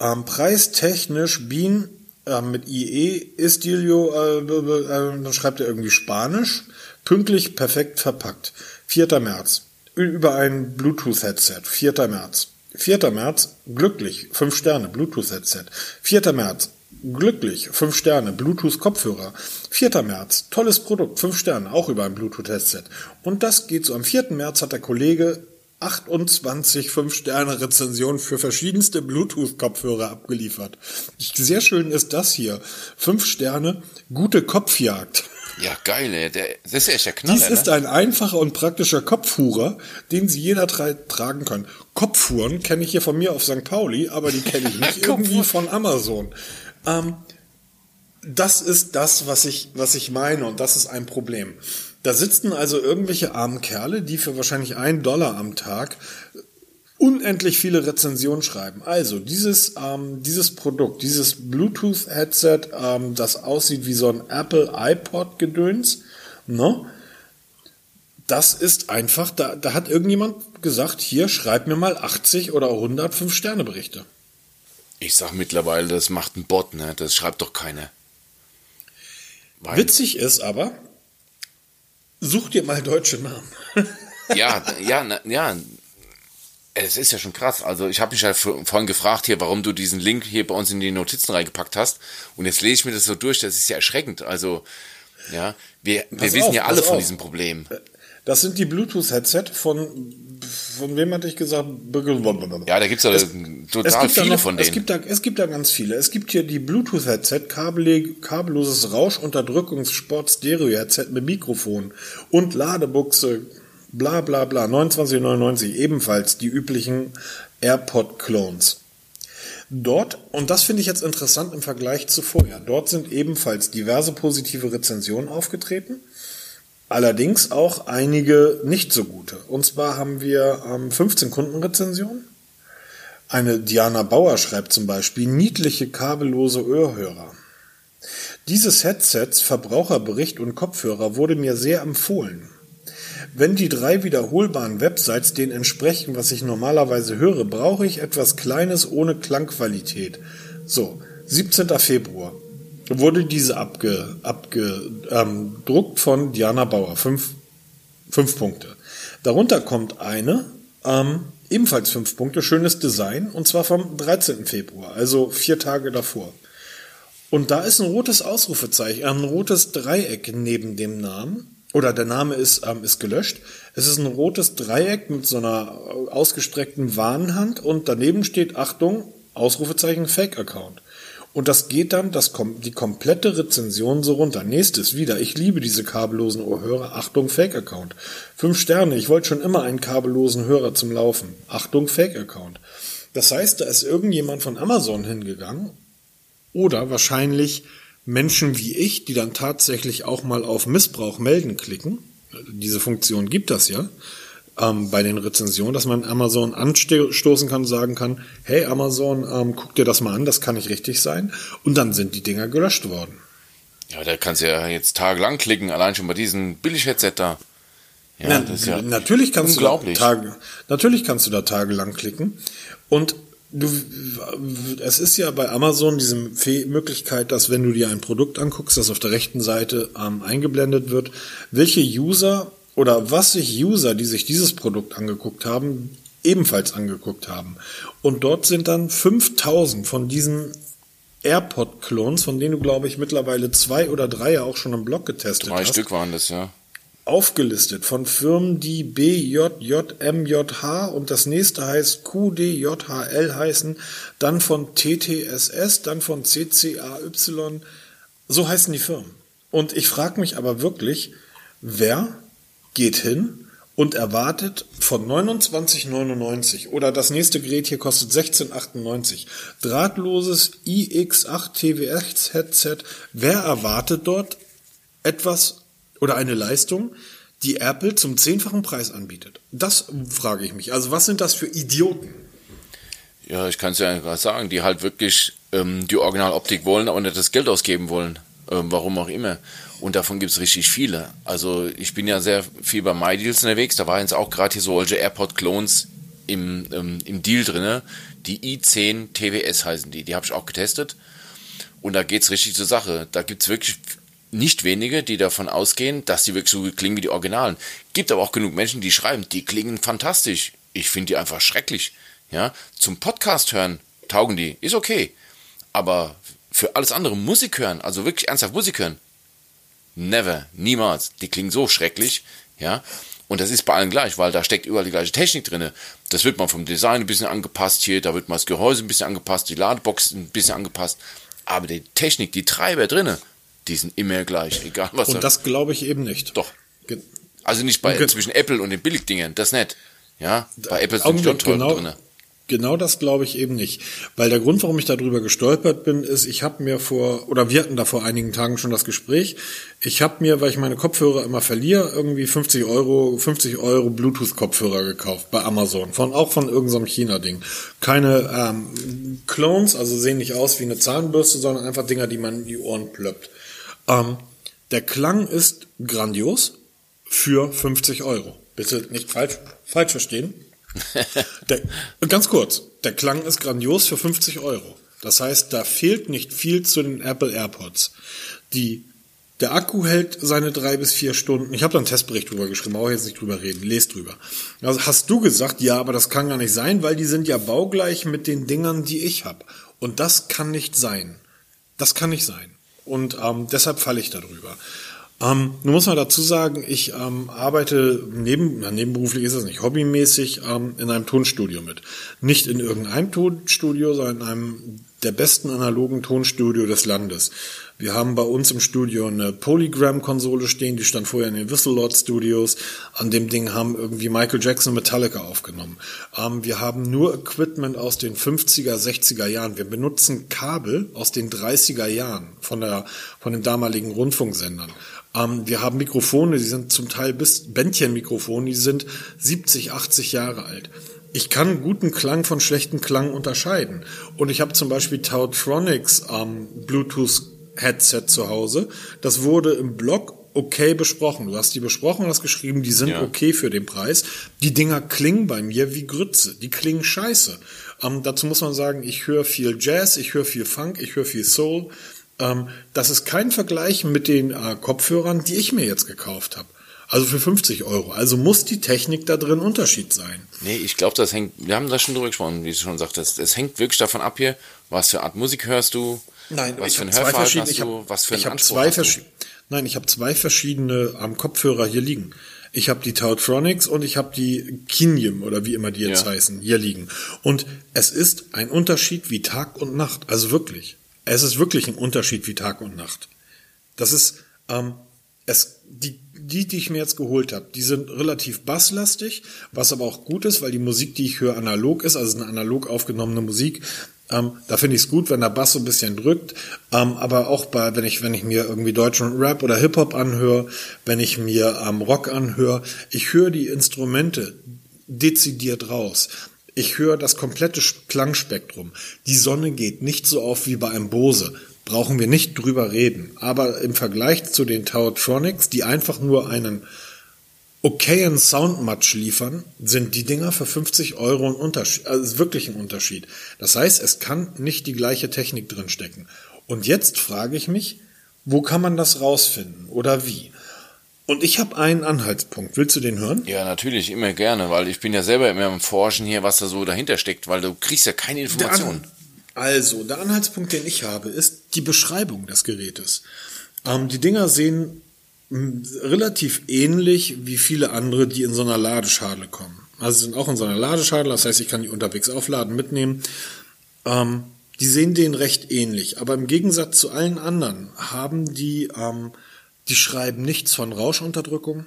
[SPEAKER 1] ähm, preistechnisch Bean äh, mit IE Istilio, äh, äh, dann schreibt er irgendwie Spanisch, pünktlich perfekt verpackt. 4. März, über ein Bluetooth-Headset, 4. März. 4. März, glücklich, 5 Sterne, Bluetooth-Headset. 4. März, glücklich, 5 Sterne, Bluetooth-Kopfhörer. 4. März, tolles Produkt, 5 Sterne, auch über ein Bluetooth-Headset. Und das geht so. Am 4. März hat der Kollege 28 5-Sterne-Rezensionen für verschiedenste Bluetooth-Kopfhörer abgeliefert. Sehr schön ist das hier. 5 Sterne, gute Kopfjagd.
[SPEAKER 2] Ja, geil, ey. Der, das ist der Knaller,
[SPEAKER 1] Dies ist
[SPEAKER 2] ne?
[SPEAKER 1] ein einfacher und praktischer Kopfhurer, den Sie jeder tra tragen kann. Kopfhuren kenne ich hier von mir auf St. Pauli, aber die kenne ich nicht irgendwie von Amazon. Ähm, das ist das, was ich, was ich meine und das ist ein Problem. Da sitzen also irgendwelche armen Kerle, die für wahrscheinlich einen Dollar am Tag unendlich viele Rezensionen schreiben. Also dieses, ähm, dieses Produkt, dieses Bluetooth-Headset, ähm, das aussieht wie so ein Apple iPod-Gedöns, ne? das ist einfach, da, da hat irgendjemand gesagt, hier schreib mir mal 80 oder 100 5-Sterne-Berichte.
[SPEAKER 2] Ich sag mittlerweile, das macht ein Bot, ne? Das schreibt doch keiner.
[SPEAKER 1] Witzig ist aber, such dir mal deutsche Namen.
[SPEAKER 2] Ja, ja, na, ja. Es ist ja schon krass. Also ich habe mich ja vor- vorhin gefragt hier, warum du diesen Link hier bei uns in die Notizen reingepackt hast. Und jetzt lese ich mir das so durch. Das ist ja erschreckend. Also ja, wir, wir
[SPEAKER 1] Pass
[SPEAKER 2] wissen
[SPEAKER 1] auf,
[SPEAKER 2] ja alle von
[SPEAKER 1] auf.
[SPEAKER 2] diesem Problem.
[SPEAKER 1] Das sind die Bluetooth-Headset von, von wem hatte ich gesagt?
[SPEAKER 2] Ja, da gibt's ja
[SPEAKER 1] Es-
[SPEAKER 2] total
[SPEAKER 1] es gibt da
[SPEAKER 2] viele
[SPEAKER 1] noch,
[SPEAKER 2] von
[SPEAKER 1] Es
[SPEAKER 2] denen.
[SPEAKER 1] gibt, da, es gibt da ganz viele. Es gibt hier die Bluetooth-Headset, kabel, kabelloses Rauschunterdrückungssport-Stereo-Headset mit Mikrofon und Ladebuchse, bla bla bla, 29,99 ebenfalls die üblichen AirPod-Clones. Dort, und das finde ich jetzt interessant im Vergleich zu vorher, dort sind ebenfalls diverse positive Rezensionen aufgetreten. Allerdings auch einige nicht so gute. Und zwar haben wir ähm, 15 Kundenrezensionen. Eine Diana Bauer schreibt zum Beispiel niedliche kabellose Ohrhörer. Dieses Headsets, Verbraucherbericht und Kopfhörer wurde mir sehr empfohlen. Wenn die drei wiederholbaren Websites den entsprechen, was ich normalerweise höre, brauche ich etwas Kleines ohne Klangqualität. So, 17. Februar wurde diese abge, abgedruckt ähm, von Diana Bauer. Fünf, fünf Punkte. Darunter kommt eine, ähm, ebenfalls fünf Punkte, schönes Design, und zwar vom 13. Februar, also vier Tage davor. Und da ist ein rotes Ausrufezeichen, ein rotes Dreieck neben dem Namen. Oder der Name ist, ähm, ist gelöscht. Es ist ein rotes Dreieck mit so einer äh, ausgestreckten Warnhand und daneben steht, Achtung, Ausrufezeichen Fake-Account. Und das geht dann das, kom- die komplette Rezension so runter. Nächstes wieder. Ich liebe diese kabellosen Ohrhörer. Achtung, Fake-Account. Fünf Sterne. Ich wollte schon immer einen kabellosen Hörer zum Laufen. Achtung, Fake-Account. Das heißt, da ist irgendjemand von Amazon hingegangen oder wahrscheinlich Menschen wie ich, die dann tatsächlich auch mal auf Missbrauch melden klicken. Diese Funktion gibt das ja ähm, bei den Rezensionen, dass man Amazon anstoßen kann, sagen kann, hey Amazon, ähm, guck dir das mal an, das kann nicht richtig sein. Und dann sind die Dinger gelöscht worden.
[SPEAKER 2] Ja, da kannst du ja jetzt tagelang klicken, allein schon bei diesem Billig-Headset da. Ja,
[SPEAKER 1] Na,
[SPEAKER 2] das ist ja
[SPEAKER 1] natürlich kannst du da
[SPEAKER 2] unglaublich.
[SPEAKER 1] Tage, natürlich kannst du da tagelang klicken und du, es ist ja bei Amazon diese Möglichkeit, dass wenn du dir ein Produkt anguckst, das auf der rechten Seite ähm, eingeblendet wird, welche User oder was sich User, die sich dieses Produkt angeguckt haben, ebenfalls angeguckt haben. Und dort sind dann 5000 von diesen AirPod-Clones, von denen du, glaube ich, mittlerweile zwei oder drei ja auch schon im Blog getestet
[SPEAKER 2] Drei
[SPEAKER 1] hast.
[SPEAKER 2] Stück waren das, ja.
[SPEAKER 1] Aufgelistet von Firmen, die BJJMJH und das nächste heißt QDJHL heißen, dann von TTSS, dann von CCAY. So heißen die Firmen. Und ich frage mich aber wirklich, wer geht hin und erwartet von 29,99 oder das nächste Gerät hier kostet 16,98 drahtloses iX8 TWS Headset. Wer erwartet dort etwas oder eine Leistung, die Apple zum zehnfachen Preis anbietet? Das frage ich mich. Also was sind das für Idioten?
[SPEAKER 2] Ja, ich kann es ja gerade sagen, die halt wirklich ähm, die Originaloptik wollen, aber nicht das Geld ausgeben wollen. Ähm, warum auch immer. Und davon gibt es richtig viele. Also ich bin ja sehr viel bei MyDeals unterwegs. Da waren jetzt auch gerade hier solche AirPod-Clones im, ähm, im Deal drinne. Die i10 TWS heißen die. Die habe ich auch getestet. Und da geht's richtig zur Sache. Da gibt's wirklich nicht wenige, die davon ausgehen, dass die wirklich so klingen wie die Originalen. Gibt aber auch genug Menschen, die schreiben, die klingen fantastisch. Ich finde die einfach schrecklich. Ja, zum Podcast hören taugen die, ist okay. Aber für alles andere Musik hören, also wirklich ernsthaft Musik hören, never, niemals. Die klingen so schrecklich, ja. Und das ist bei allen gleich, weil da steckt überall die gleiche Technik drinne. Das wird mal vom Design ein bisschen angepasst hier, da wird mal das Gehäuse ein bisschen angepasst, die Ladebox ein bisschen angepasst. Aber die Technik, die Treiber drinne, die sind immer gleich, egal was.
[SPEAKER 1] Und das glaube ich eben nicht.
[SPEAKER 2] Doch.
[SPEAKER 1] Ge
[SPEAKER 2] Also nicht bei
[SPEAKER 1] Ge-
[SPEAKER 2] zwischen Apple und den Billigdingern, das nicht. Ja, bei Apple sind schon teure
[SPEAKER 1] genau,
[SPEAKER 2] drinne.
[SPEAKER 1] Genau das glaube ich eben nicht. Weil der Grund, warum ich darüber gestolpert bin, ist, ich habe mir vor, oder wir hatten da vor einigen Tagen schon das Gespräch, ich habe mir, weil ich meine Kopfhörer immer verliere, irgendwie 50 Euro, 50 Euro Bluetooth-Kopfhörer gekauft bei Amazon, von auch von irgendeinem China-Ding. Keine ähm, Clones, also sehen nicht aus wie eine Zahnbürste, sondern einfach Dinger, die man in die Ohren plöppt. Ähm, der Klang ist grandios für 50 Euro. Bitte nicht falsch, falsch verstehen. Der, ganz kurz, der Klang ist grandios für 50 Euro. Das heißt, da fehlt nicht viel zu den Apple AirPods. Die, der Akku hält seine drei bis vier Stunden. Ich habe da einen Testbericht drüber geschrieben, brauche jetzt nicht drüber reden, lest drüber. Also hast du gesagt, ja, aber das kann gar nicht sein, weil die sind ja baugleich mit den Dingern, die ich habe. Und das kann nicht sein. Das kann nicht sein. Und ähm, deshalb falle ich darüber. Ähm, nun muss man dazu sagen, ich ähm, arbeite neben, na, nebenberuflich ist es nicht, hobbymäßig ähm, in einem Tonstudio mit. Nicht in irgendeinem Tonstudio, sondern in einem der besten analogen Tonstudio des Landes. Wir haben bei uns im Studio eine Polygram-Konsole stehen, die stand vorher in den Whistle-Lord Studios. An dem Ding haben irgendwie Michael Jackson und Metallica aufgenommen. Ähm, wir haben nur Equipment aus den 50er, 60er Jahren. Wir benutzen Kabel aus den 30er Jahren von, der, von den damaligen Rundfunksendern. Ähm, wir haben Mikrofone, die sind zum Teil bis Bändchenmikrofone, die sind 70, 80 Jahre alt. Ich kann guten Klang von schlechten Klang unterscheiden. Und ich habe zum Beispiel Tautronics ähm, Bluetooth Headset zu Hause. Das wurde im Blog okay besprochen. Du hast die besprochen, hast geschrieben, die sind
[SPEAKER 2] Ja.
[SPEAKER 1] okay für den Preis. Die Dinger klingen bei mir wie Grütze. Die klingen scheiße. Ähm, dazu muss man sagen, ich höre viel Jazz, ich höre viel Funk, ich höre viel Soul. Ähm, das ist kein Vergleich mit den äh, Kopfhörern, die ich mir jetzt gekauft habe. Also für 50 Euro. Also muss die Technik da drin Unterschied sein.
[SPEAKER 2] Nee, ich glaube, das hängt, wir haben da schon drüber gesprochen, wie du schon sagtest. Es hängt wirklich davon ab hier, was für Art Musik hörst du,
[SPEAKER 1] Nein,
[SPEAKER 2] was
[SPEAKER 1] ich
[SPEAKER 2] für ein Hörverhalten hast du,
[SPEAKER 1] hab,
[SPEAKER 2] was für
[SPEAKER 1] hab
[SPEAKER 2] Anspruch
[SPEAKER 1] zwei
[SPEAKER 2] hast du.
[SPEAKER 1] Nein, ich habe zwei verschiedene ähm, Kopfhörer hier liegen. Ich habe die Tautronics und ich habe die Kinium oder wie immer die jetzt
[SPEAKER 2] Ja.
[SPEAKER 1] heißen, hier liegen. Und es ist ein Unterschied wie Tag und Nacht. Also wirklich. Es ist wirklich ein Unterschied wie Tag und Nacht. Das ist, ähm, es, die, die, die ich mir jetzt geholt habe, die sind relativ basslastig, was aber auch gut ist, weil die Musik, die ich höre, analog ist, also eine analog aufgenommene Musik. Ähm, da finde ich es gut, wenn der Bass so ein bisschen drückt. Ähm, aber auch bei, wenn ich, wenn ich mir irgendwie deutschen Rap oder Hip-Hop anhöre, wenn ich mir ähm, Rock anhöre, ich höre die Instrumente dezidiert raus. Ich höre das komplette Klangspektrum. Die Sonne geht nicht so auf wie bei einem Bose. Brauchen wir nicht drüber reden. Aber im Vergleich zu den Tautronics, die einfach nur einen okayen Soundmatch liefern, sind die Dinger für 50 Euro ein Unterschied. Also wirklich ein Unterschied. Das heißt, es kann nicht die gleiche Technik drin stecken. Und jetzt frage ich mich, wo kann man das rausfinden oder wie? Und ich habe einen Anhaltspunkt. Willst du den hören?
[SPEAKER 2] Ja, natürlich, immer gerne, weil ich bin ja selber immer am Forschen hier, was da so dahinter steckt, weil du kriegst ja keine Informationen.
[SPEAKER 1] Also, der Anhaltspunkt, den ich habe, ist die Beschreibung des Gerätes. Ähm, die Dinger sehen relativ ähnlich wie viele andere, die in so einer Ladeschale kommen. Also sie sind auch in so einer Ladeschale, das heißt, ich kann die unterwegs aufladen, mitnehmen. Ähm, die sehen denen recht ähnlich, aber im Gegensatz zu allen anderen haben die, ähm, die schreiben nichts von Rauschunterdrückung,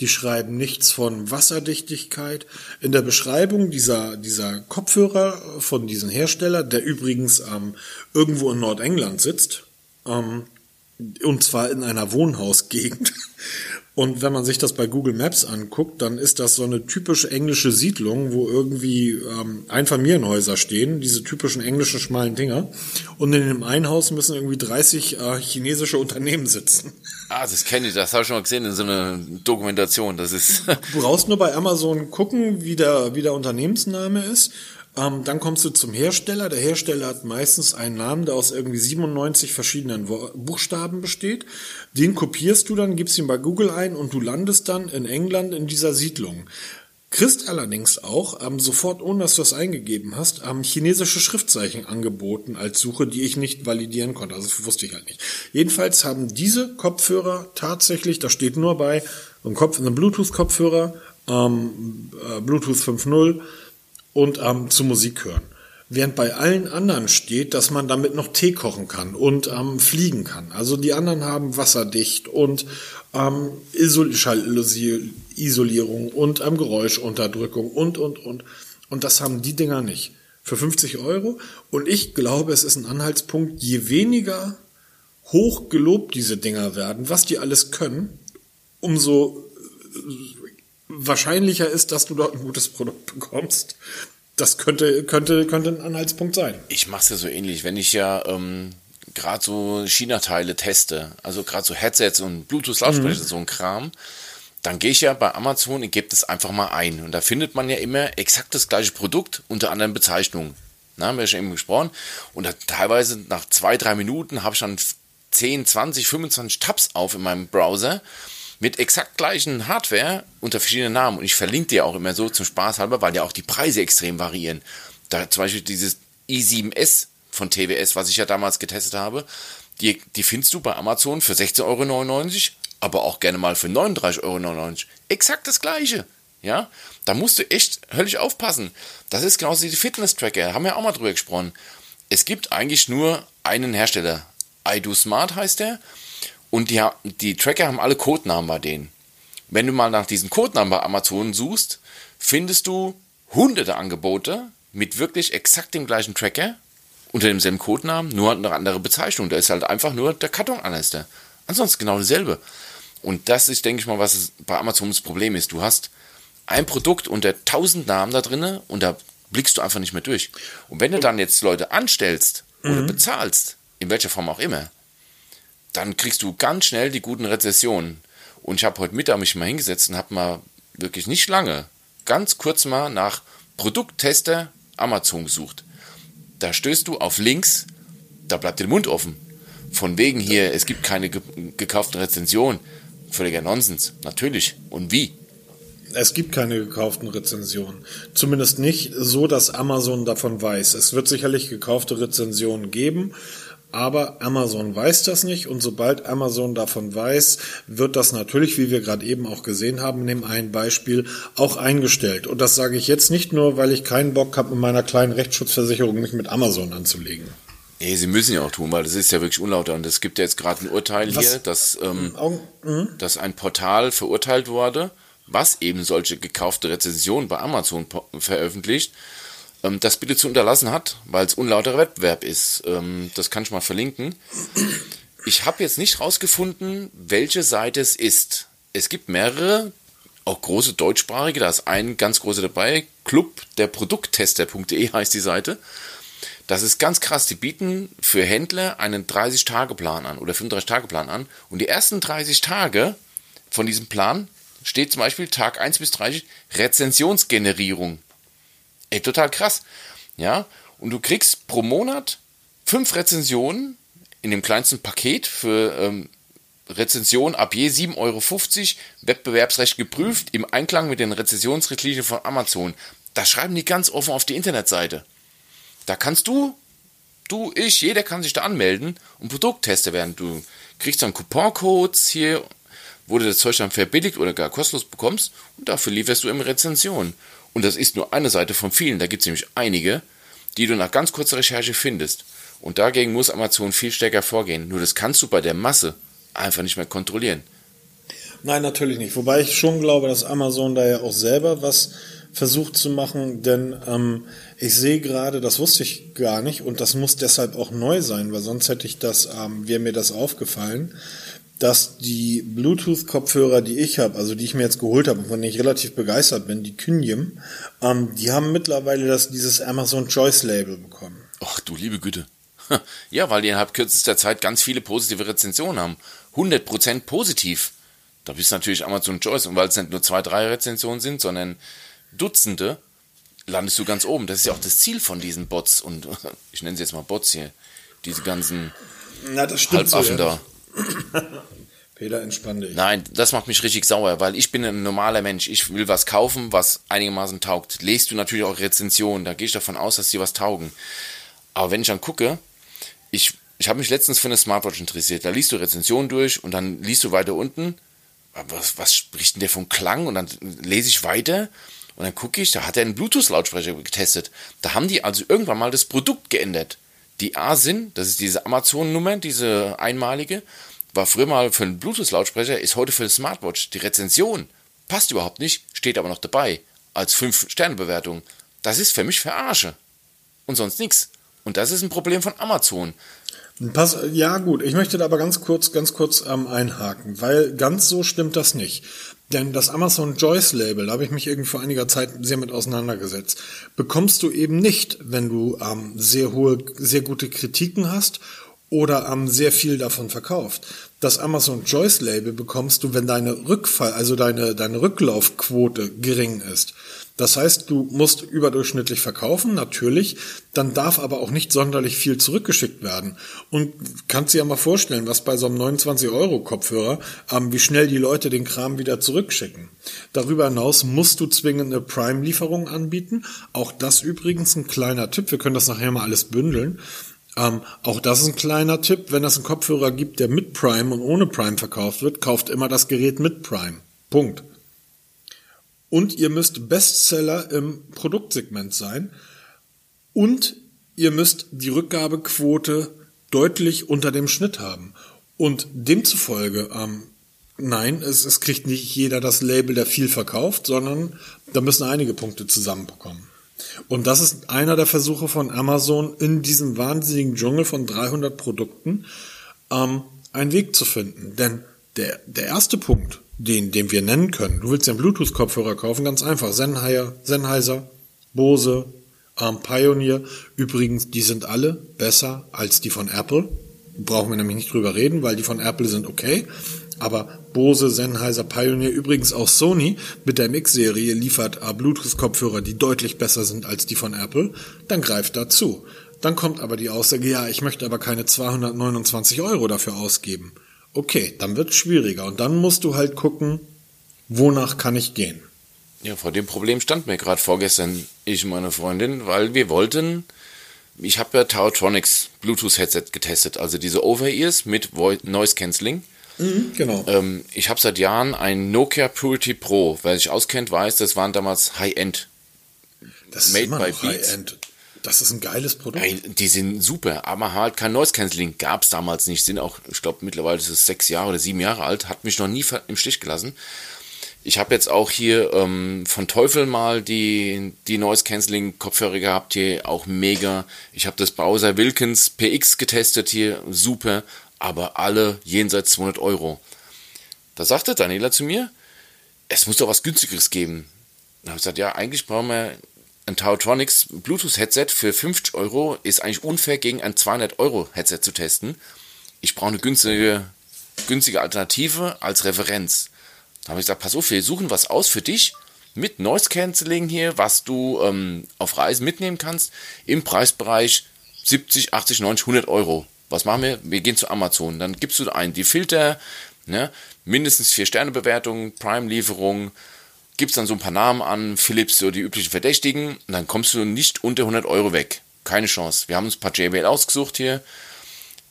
[SPEAKER 1] die schreiben nichts von Wasserdichtigkeit. In der Beschreibung dieser, dieser Kopfhörer von diesem Hersteller, der übrigens ähm, irgendwo in Nordengland sitzt, ähm, und zwar in einer Wohnhausgegend, und wenn man sich das bei Google Maps anguckt, dann ist das so eine typisch englische Siedlung, wo irgendwie ähm, Einfamilienhäuser stehen, diese typischen englischen schmalen Dinger. Und in dem einen Haus müssen irgendwie 30 äh, chinesische Unternehmen sitzen.
[SPEAKER 2] Ah, das kenne ich, das habe ich schon mal gesehen in so einer Dokumentation. Das ist.
[SPEAKER 1] Du brauchst nur bei Amazon gucken, wie der, wie der Unternehmensname ist. Ähm, dann kommst du zum Hersteller. Der Hersteller hat meistens einen Namen, der aus irgendwie 97 verschiedenen Wo Buchstaben besteht. Den kopierst du dann, gibst ihn bei Google ein und du landest dann in England in dieser Siedlung. Kriegst allerdings auch ähm, sofort, ohne dass du das eingegeben hast, ähm, chinesische Schriftzeichen angeboten als Suche, die ich nicht validieren konnte. Also das wusste ich halt nicht. Jedenfalls haben diese Kopfhörer tatsächlich, da steht nur bei, ein, Kopf, ein Bluetooth-Kopfhörer, ähm, äh, Bluetooth 5.0 und ähm, zu Musik hören. Während bei allen anderen steht, dass man damit noch Tee kochen kann und ähm, fliegen kann. Also die anderen haben wasserdicht und ähm, Isol Isolierung und ähm, Geräuschunterdrückung und, und, und. Und das haben die Dinger nicht. Für 50 Euro. Und ich glaube, es ist ein Anhaltspunkt, je weniger hoch gelobt diese Dinger werden, was die alles können, umso wahrscheinlicher ist, dass du dort ein gutes Produkt bekommst. Das könnte, könnte, könnte ein Anhaltspunkt sein.
[SPEAKER 2] Ich mache es ja so ähnlich, wenn ich ja ähm, gerade so China-Teile teste, also gerade so Headsets und Bluetooth-Lautsprecher, mhm. so ein Kram, dann gehe ich ja bei Amazon und gebe das einfach mal ein. Und da findet man ja immer exakt das gleiche Produkt unter anderen Bezeichnungen. Na, haben wir schon eben gesprochen. Und teilweise nach zwei, drei Minuten habe ich dann 10, 20, 25 Tabs auf in meinem Browser mit exakt gleichen Hardware unter verschiedenen Namen. Und ich verlinke dir auch immer so zum Spaß halber, weil ja auch die Preise extrem variieren. Da zum Beispiel dieses i7S von TWS, was ich ja damals getestet habe, die, die findest du bei Amazon für 16,99 Euro, aber auch gerne mal für 39,99 Euro. Exakt das gleiche. Ja, da musst du echt höllisch aufpassen. Das ist genauso wie die Fitness-Tracker, haben wir auch mal drüber gesprochen. Es gibt eigentlich nur einen Hersteller. iDo Smart heißt der. Und die, die Tracker haben alle Codenamen bei denen. Wenn du mal nach diesen Codenamen bei Amazon suchst, findest du hunderte Angebote mit wirklich exakt dem gleichen Tracker unter demselben Codenamen, nur eine andere Bezeichnung. Da ist halt einfach nur der Karton anders. Ansonsten genau dasselbe. Und das ist, denke ich mal, was bei Amazon das Problem ist. Du hast ein Produkt unter tausend Namen da drinne und da blickst du einfach nicht mehr durch. Und wenn du dann jetzt Leute anstellst oder mhm. bezahlst, in welcher Form auch immer, dann kriegst du ganz schnell die guten Rezessionen. Und ich habe heute Mittag mich mal hingesetzt und habe mal wirklich nicht lange, ganz kurz mal nach Produkttester Amazon gesucht. Da stößt du auf Links, da bleibt der Mund offen. Von wegen hier, es gibt keine ge gekauften Rezensionen. Völliger Nonsens. Natürlich. Und wie?
[SPEAKER 1] Es gibt keine gekauften Rezensionen. Zumindest nicht so, dass Amazon davon weiß. Es wird sicherlich gekaufte Rezensionen geben, aber Amazon weiß das nicht und sobald Amazon davon weiß, wird das natürlich, wie wir gerade eben auch gesehen haben, in dem einen Beispiel auch eingestellt. Und das sage ich jetzt nicht nur, weil ich keinen Bock habe, mit meiner kleinen Rechtsschutzversicherung mich mit Amazon anzulegen.
[SPEAKER 2] Nee, sie müssen ja auch tun, weil das ist ja wirklich unlauter. Und es gibt ja jetzt gerade ein Urteil was? hier, dass, ähm, mhm. dass ein Portal verurteilt wurde, was eben solche gekaufte Rezensionen bei Amazon veröffentlicht ähm, das bitte zu unterlassen hat, weil es unlauterer Wettbewerb ist. Ähm, das kann ich mal verlinken. Ich habe jetzt nicht rausgefunden, welche Seite es ist. Es gibt mehrere, auch große deutschsprachige, da ist ein ganz großer dabei, Club der Produkttester.de heißt die Seite. Das ist ganz krass. Die bieten für Händler einen 30-Tage-Plan an oder 35-Tage-Plan an. Und die ersten 30 Tage von diesem Plan steht zum Beispiel Tag 1 bis 30 Rezensionsgenerierung. Ey, total krass. Ja, und du kriegst pro Monat fünf Rezensionen in dem kleinsten Paket für ähm, Rezension ab je 7,50 Euro, Wettbewerbsrecht geprüft, im Einklang mit den Rezensionsrichtlinien von Amazon. Das schreiben die ganz offen auf die Internetseite. Da kannst du, du, ich, jeder kann sich da anmelden und Produkttester werden. Du kriegst dann Couponcodes hier, wo du das Zeug dann verbilligt oder gar kostenlos bekommst und dafür lieferst du immer Rezensionen. Und das ist nur eine Seite von vielen, da gibt es nämlich einige, die du nach ganz kurzer Recherche findest. Und dagegen muss Amazon viel stärker vorgehen. Nur das kannst du bei der Masse einfach nicht mehr kontrollieren.
[SPEAKER 1] Nein, natürlich nicht. Wobei ich schon glaube, dass Amazon da ja auch selber was versucht zu machen, denn ähm, ich sehe gerade, das wusste ich gar nicht und das muss deshalb auch neu sein, weil sonst hätte ich das, ähm, wäre mir das aufgefallen, dass die Bluetooth-Kopfhörer, die ich habe, also die ich mir jetzt geholt habe und von denen ich relativ begeistert bin, die Kynium, ähm, die haben mittlerweile das, dieses Amazon Choice Label bekommen.
[SPEAKER 2] Ach du liebe Güte. Ja, weil die innerhalb kürzester Zeit ganz viele positive Rezensionen haben. 100% positiv. Da bist du natürlich Amazon Choice. Und weil es nicht nur zwei, drei Rezensionen sind, sondern Dutzende, landest du ganz oben. Das ist ja auch das Ziel von diesen Bots. Und ich nenne sie jetzt mal Bots hier. Diese ganzen
[SPEAKER 1] Na, das
[SPEAKER 2] Halbaffen
[SPEAKER 1] so, ja.
[SPEAKER 2] da.
[SPEAKER 1] Peter, entspann dich.
[SPEAKER 2] Nein, das macht mich richtig sauer, weil ich bin ein normaler Mensch. Ich will was kaufen, was einigermaßen taugt. Lest du natürlich auch Rezensionen. Da gehe ich davon aus, dass die was taugen. Aber wenn ich dann gucke, ich, ich habe mich letztens für eine Smartwatch interessiert. Da liest du Rezensionen durch und dann liest du weiter unten, was, was spricht denn der vom Klang? Und dann lese ich weiter und dann gucke ich, da hat er einen Bluetooth-Lautsprecher getestet. Da haben die also irgendwann mal das Produkt geändert. Die A-SIN, das ist diese Amazon-Nummer, diese einmalige, war früher mal für einen Bluetooth-Lautsprecher, ist heute für eine Smartwatch. Die Rezension passt überhaupt nicht, steht aber noch dabei, als 5-Sterne-Bewertung. Das ist für mich Verarsche. Und sonst nichts. Und das ist ein Problem von Amazon.
[SPEAKER 1] Pass, ja gut, ich möchte da aber ganz kurz, ganz kurz ähm, einhaken, weil ganz so stimmt das nicht. Denn das Amazon Joyce Label, da habe ich mich irgendwie vor einiger Zeit sehr mit auseinandergesetzt, bekommst du eben nicht, wenn du ähm, sehr hohe, sehr gute Kritiken hast oder ähm, sehr viel davon verkauft. Das Amazon Joyce Label bekommst du, wenn deine Rückfall, also deine, deine Rücklaufquote gering ist. Das heißt, du musst überdurchschnittlich verkaufen, natürlich, dann darf aber auch nicht sonderlich viel zurückgeschickt werden. Und kannst dir ja mal vorstellen, was bei so einem 29-Euro-Kopfhörer, ähm, wie schnell die Leute den Kram wieder zurückschicken. Darüber hinaus musst du zwingend eine Prime-Lieferung anbieten. Auch das übrigens ein kleiner Tipp. Wir können das nachher mal alles bündeln. Ähm, auch das ist ein kleiner Tipp. Wenn es einen Kopfhörer gibt, der mit Prime und ohne Prime verkauft wird, kauft immer das Gerät mit Prime. Punkt. Und ihr müsst Bestseller im Produktsegment sein. Und ihr müsst die Rückgabequote deutlich unter dem Schnitt haben. Und demzufolge, ähm, nein, es, es kriegt nicht jeder das Label, der viel verkauft, sondern da müssen einige Punkte zusammenbekommen. Und das ist einer der Versuche von Amazon in diesem wahnsinnigen Dschungel von 300 Produkten, ähm, einen Weg zu finden. Denn der, der erste Punkt, den, den wir nennen können. Du willst ja einen Bluetooth-Kopfhörer kaufen, ganz einfach. Sennheiser, Sennheiser Bose, ähm, Pioneer. Übrigens, die sind alle besser als die von Apple. Brauchen wir nämlich nicht drüber reden, weil die von Apple sind okay. Aber Bose, Sennheiser, Pioneer, übrigens auch Sony mit der MX-Serie liefert Bluetooth-Kopfhörer, die deutlich besser sind als die von Apple. Dann greift dazu. Dann kommt aber die Aussage, ja, ich möchte aber keine 229 Euro dafür ausgeben. Okay, dann wird es schwieriger und dann musst du halt gucken, wonach kann ich gehen.
[SPEAKER 2] Ja, vor dem Problem stand mir gerade vorgestern ich und meine Freundin, weil wir wollten, ich habe ja Tautronics Bluetooth-Headset getestet, also diese Over-Ears mit Noise Cancelling.
[SPEAKER 1] Mhm, genau.
[SPEAKER 2] Ähm, ich habe seit Jahren ein Nokia Purity Pro. Wer sich auskennt, weiß, das waren damals High-End.
[SPEAKER 1] Das ist
[SPEAKER 2] Made
[SPEAKER 1] immer
[SPEAKER 2] by
[SPEAKER 1] noch. High-End. Das ist ein geiles Produkt.
[SPEAKER 2] Ey, die sind super, aber halt kein Noise Cancelling gab es damals nicht. Sind auch, ich glaube, mittlerweile ist es sechs Jahre oder sieben Jahre alt, hat mich noch nie im Stich gelassen. Ich habe jetzt auch hier ähm, von Teufel mal die, die Noise Cancelling Kopfhörer gehabt, hier auch mega. Ich habe das Bowser Wilkins PX getestet hier, super, aber alle jenseits 200 Euro. Da sagte Daniela zu mir, es muss doch was günstigeres geben. Dann habe ich gesagt, ja, eigentlich brauchen wir ein Tautronics Bluetooth-Headset für 50 Euro. Ist eigentlich unfair, gegen ein 200 Euro Headset zu testen. Ich brauche eine günstige, günstige Alternative als Referenz. Da habe ich gesagt, pass auf, wir suchen was aus für dich mit Noise Cancelling hier, was du ähm, auf Reisen mitnehmen kannst, im Preisbereich 70, 80, 90, 100 Euro. Was machen wir? Wir gehen zu Amazon. Dann gibst du ein, die Filter, Ne? Mindestens vier Sterne Bewertung, Prime-Lieferung, gibst dann so ein paar Namen an, Philips, so die üblichen Verdächtigen, und dann kommst du nicht unter 100 Euro weg. Keine Chance. Wir haben uns ein paar JBL ausgesucht hier,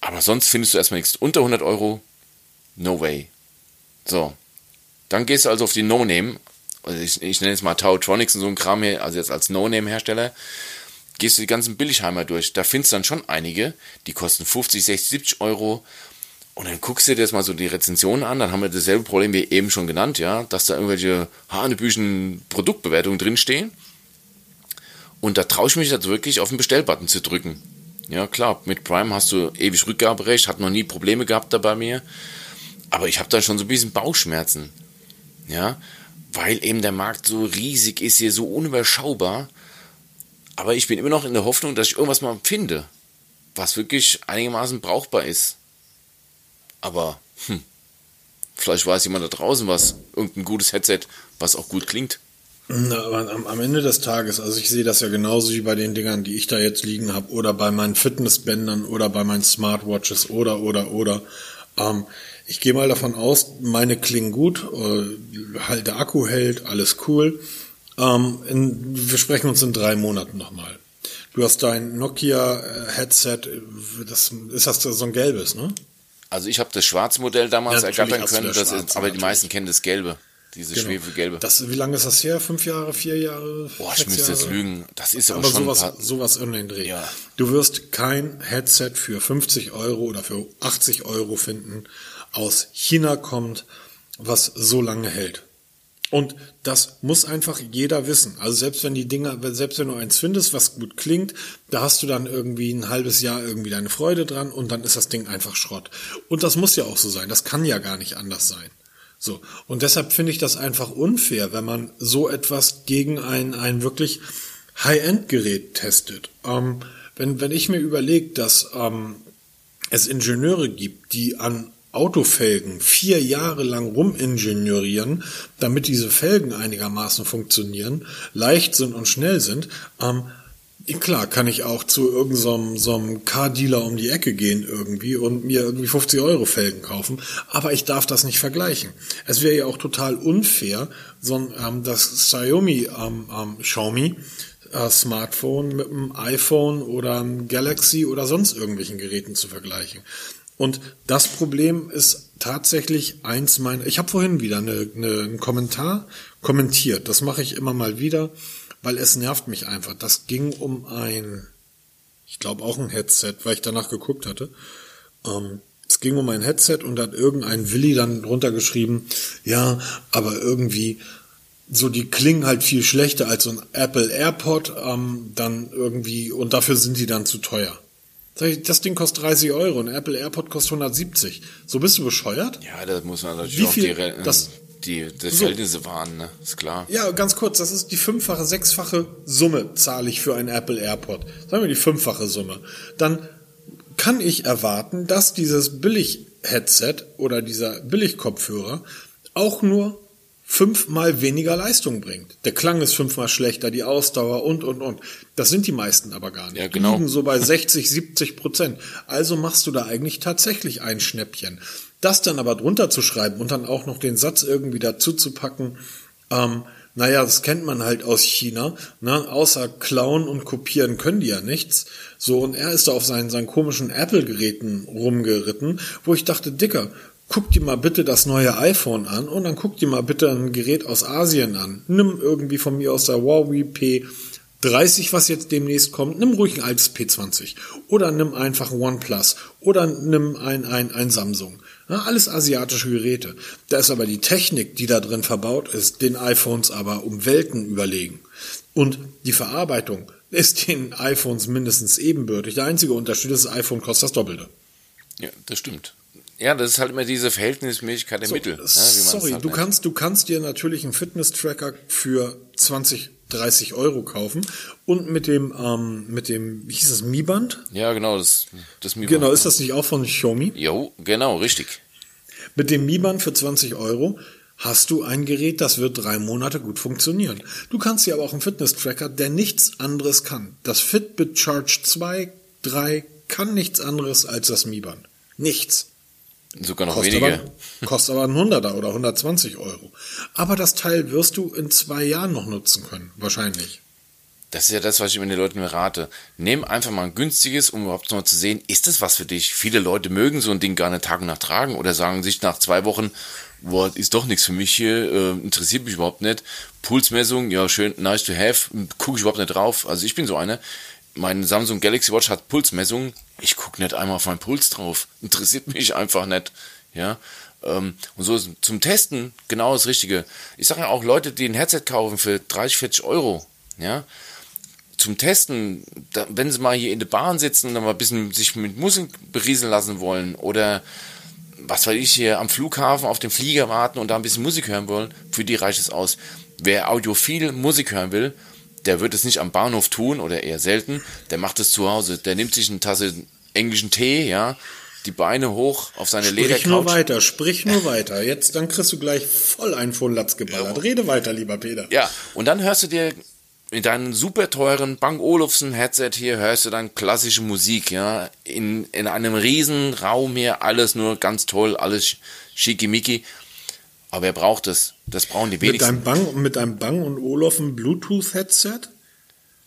[SPEAKER 2] aber sonst findest du erstmal nichts. Unter 100 Euro, no way. So. Dann gehst du also auf die No-Name, also ich, ich nenne jetzt mal Tautronics und so ein Kram hier, also jetzt als No-Name-Hersteller, gehst du die ganzen Billigheimer durch. Da findest du dann schon einige, die kosten 50, 60, 70 Euro. Und dann guckst du dir jetzt mal so die Rezensionen an, dann haben wir dasselbe Problem wie eben schon genannt, ja, dass da irgendwelche hanebüchen Produktbewertungen drinstehen. Und da traue ich mich jetzt wirklich auf den Bestellbutton zu drücken. Ja, klar, mit Prime hast du ewig Rückgaberecht, hat noch nie Probleme gehabt da bei mir. Aber ich habe da schon so ein bisschen Bauchschmerzen. Ja, weil eben der Markt so riesig ist hier, so unüberschaubar. Aber ich bin immer noch in der Hoffnung, dass ich irgendwas mal finde, was wirklich einigermaßen brauchbar ist. Aber, hm, vielleicht weiß jemand da draußen was, irgendein gutes Headset, was auch gut klingt.
[SPEAKER 1] Na, am, am Ende des Tages, also ich sehe das ja genauso wie bei den Dingern, die ich da jetzt liegen habe, oder bei meinen Fitnessbändern oder bei meinen Smartwatches oder oder oder. Ähm, ich gehe mal davon aus, meine klingen gut, äh, halt der Akku hält, alles cool. Ähm, in, wir sprechen uns in drei Monaten nochmal. Du hast dein Nokia-Headset, das ist das so ein gelbes, ne?
[SPEAKER 2] Also ich habe das schwarze Modell damals
[SPEAKER 1] Ja,
[SPEAKER 2] ergattern können,
[SPEAKER 1] das
[SPEAKER 2] das ist, aber die meisten kennen das Gelbe. Diese
[SPEAKER 1] Genau.
[SPEAKER 2] Schwefelgelbe.
[SPEAKER 1] Das, wie lange ist das her? Fünf Jahre, vier Jahre?
[SPEAKER 2] Boah, ich müsste jetzt
[SPEAKER 1] Jahre?
[SPEAKER 2] lügen. Das ist aber,
[SPEAKER 1] Aber
[SPEAKER 2] schon
[SPEAKER 1] sowas, sowas in den Dreh.
[SPEAKER 2] Ja.
[SPEAKER 1] Du wirst kein Headset für 50 Euro oder für 80 Euro finden, aus China kommt, was so lange hält. Und das muss einfach jeder wissen. Also selbst wenn die Dinger, selbst wenn du eins findest, was gut klingt, da hast du dann irgendwie ein halbes Jahr irgendwie deine Freude dran und dann ist das Ding einfach Schrott. Und das muss ja auch so sein. Das kann ja gar nicht anders sein. So. Und deshalb finde ich das einfach unfair, wenn man so etwas gegen ein, ein wirklich High-End-Gerät testet. Ähm, wenn, wenn ich mir überlege, dass ähm, es Ingenieure gibt, die an Autofelgen vier Jahre lang rumingenieurieren, damit diese Felgen einigermaßen funktionieren, leicht sind und schnell sind, ähm, Klar, kann ich auch zu irgendeinem so einem- Car-Dealer um die Ecke gehen irgendwie und mir irgendwie 50 Euro Felgen kaufen, aber ich darf das nicht vergleichen. Es wäre ja auch total unfair, so ein, ähm, das Xiaomi, ähm, ähm, Xiaomi äh, Smartphone mit einem iPhone oder einem Galaxy oder sonst irgendwelchen Geräten zu vergleichen. Und das Problem ist tatsächlich eins meiner. Ich habe vorhin wieder eine, eine, einen Kommentar kommentiert. Das mache ich immer mal wieder, weil es nervt mich einfach. Das ging um ein, ich glaube auch ein Headset, weil ich danach geguckt hatte. Ähm, es ging um ein Headset und da hat irgendein Willi dann drunter geschrieben, ja, aber irgendwie so die klingen halt viel schlechter als so ein Apple AirPod, ähm, dann irgendwie und dafür sind die dann zu teuer. Sag ich, das Ding kostet 30 Euro, ein Apple AirPod kostet 170. So bist du bescheuert?
[SPEAKER 2] ja, da muss man natürlich
[SPEAKER 1] Wie
[SPEAKER 2] auch
[SPEAKER 1] viel-
[SPEAKER 2] die,
[SPEAKER 1] das-
[SPEAKER 2] die, die
[SPEAKER 1] So.
[SPEAKER 2] Verhältnisse wahren, ne? Ist klar.
[SPEAKER 1] Ja, ganz kurz, das ist die fünffache, sechsfache Summe zahle ich für ein Apple AirPod. Sagen wir die fünffache Summe. Dann kann ich erwarten, dass dieses Billig-Headset oder dieser Billig-Kopfhörer auch nur fünfmal weniger Leistung bringt. Der Klang ist fünfmal schlechter, die Ausdauer und, und, und. Das sind die meisten aber gar nicht.
[SPEAKER 2] Ja, genau.
[SPEAKER 1] Die liegen so bei 60, 70 Prozent. Also machst du da eigentlich tatsächlich ein Schnäppchen. Das dann aber drunter zu schreiben und dann auch noch den Satz irgendwie dazu zu packen, ähm, naja, das kennt man halt aus China, ne? außer klauen und kopieren können die ja nichts. So, und er ist da auf seinen, seinen komischen Apple-Geräten rumgeritten, wo ich dachte, Dicker, guck dir mal bitte das neue iPhone an und dann guck dir mal bitte ein Gerät aus Asien an. Nimm irgendwie von mir aus der Huawei P30, was jetzt demnächst kommt, nimm ruhig ein altes P20 oder nimm einfach ein OnePlus oder nimm ein, ein, ein Samsung. Ja, alles asiatische Geräte. Da ist aber die Technik, die da drin verbaut ist, den iPhones aber um Welten überlegen. Und die Verarbeitung ist den iPhones mindestens ebenbürtig. Der einzige Unterschied ist, das iPhone kostet das Doppelte.
[SPEAKER 2] Ja, das stimmt. Ja, das ist halt immer diese Verhältnismäßigkeit der
[SPEAKER 1] So,
[SPEAKER 2] Mittel. Ne,
[SPEAKER 1] sorry,
[SPEAKER 2] halt
[SPEAKER 1] du
[SPEAKER 2] nennt.
[SPEAKER 1] kannst, du kannst dir natürlich einen Fitness-Tracker für 20, 30 Euro kaufen und mit dem, ähm, mit dem, wie hieß das, Mi Band?
[SPEAKER 2] Ja, genau, das, das Mi
[SPEAKER 1] Genau, ist das nicht auch von Xiaomi?
[SPEAKER 2] Jo, genau, richtig.
[SPEAKER 1] Mit dem Mi Band für 20 Euro hast du ein Gerät, das wird drei Monate gut funktionieren. Du kannst dir aber auch einen Fitness-Tracker, der nichts anderes kann. Das Fitbit Charge 2, 3 kann nichts anderes als das Mi Band. Nichts.
[SPEAKER 2] Sogar noch
[SPEAKER 1] kostet
[SPEAKER 2] weniger.
[SPEAKER 1] Aber, kostet aber ein Hunderter oder 120 Euro. Aber das Teil wirst du in zwei Jahren noch nutzen können, wahrscheinlich.
[SPEAKER 2] Das ist ja das, was ich immer den Leuten rate. Nimm einfach mal ein günstiges, um überhaupt noch mal zu sehen, ist das was für dich? Viele Leute mögen so ein Ding gar nicht Tag und Nacht tragen oder sagen sich nach zwei Wochen, boah, ist doch nichts für mich hier, äh, interessiert mich überhaupt nicht. Pulsmessung, ja, schön, nice to have, gucke ich überhaupt nicht drauf. Also ich bin so einer. Mein Samsung Galaxy Watch hat Pulsmessung. Ich gucke nicht einmal auf meinen Puls drauf. Interessiert mich einfach nicht. Ja. Ähm, und so ist zum Testen genau das Richtige. Ich sage ja auch Leute, die ein Headset kaufen für 30, 40 Euro. Ja zum Testen, wenn sie mal hier in der Bahn sitzen und dann mal ein bisschen sich mit Musik berieseln lassen wollen oder was weiß ich hier am Flughafen auf den Flieger warten und da ein bisschen Musik hören wollen, für die reicht es aus. Wer audiophil Musik hören will, der wird es nicht am Bahnhof tun oder eher selten, der macht es zu Hause. Der nimmt sich eine Tasse englischen Tee, ja, die Beine hoch auf seine
[SPEAKER 1] Sprich
[SPEAKER 2] Ledercouch.
[SPEAKER 1] nur weiter, sprich nur weiter. Jetzt, dann kriegst du gleich voll einen Latz geballert. Rede weiter, lieber Peter.
[SPEAKER 2] Ja, und dann hörst du dir in deinem super teuren Bang Olufsen Headset hier hörst du dann klassische Musik, ja, in, in einem riesen Raum hier, alles nur ganz toll, alles schickimicki. Aber wer braucht das? Das brauchen die
[SPEAKER 1] Mit
[SPEAKER 2] wenigsten.
[SPEAKER 1] deinem Bang, mit deinem Bang und Olufsen Bluetooth Headset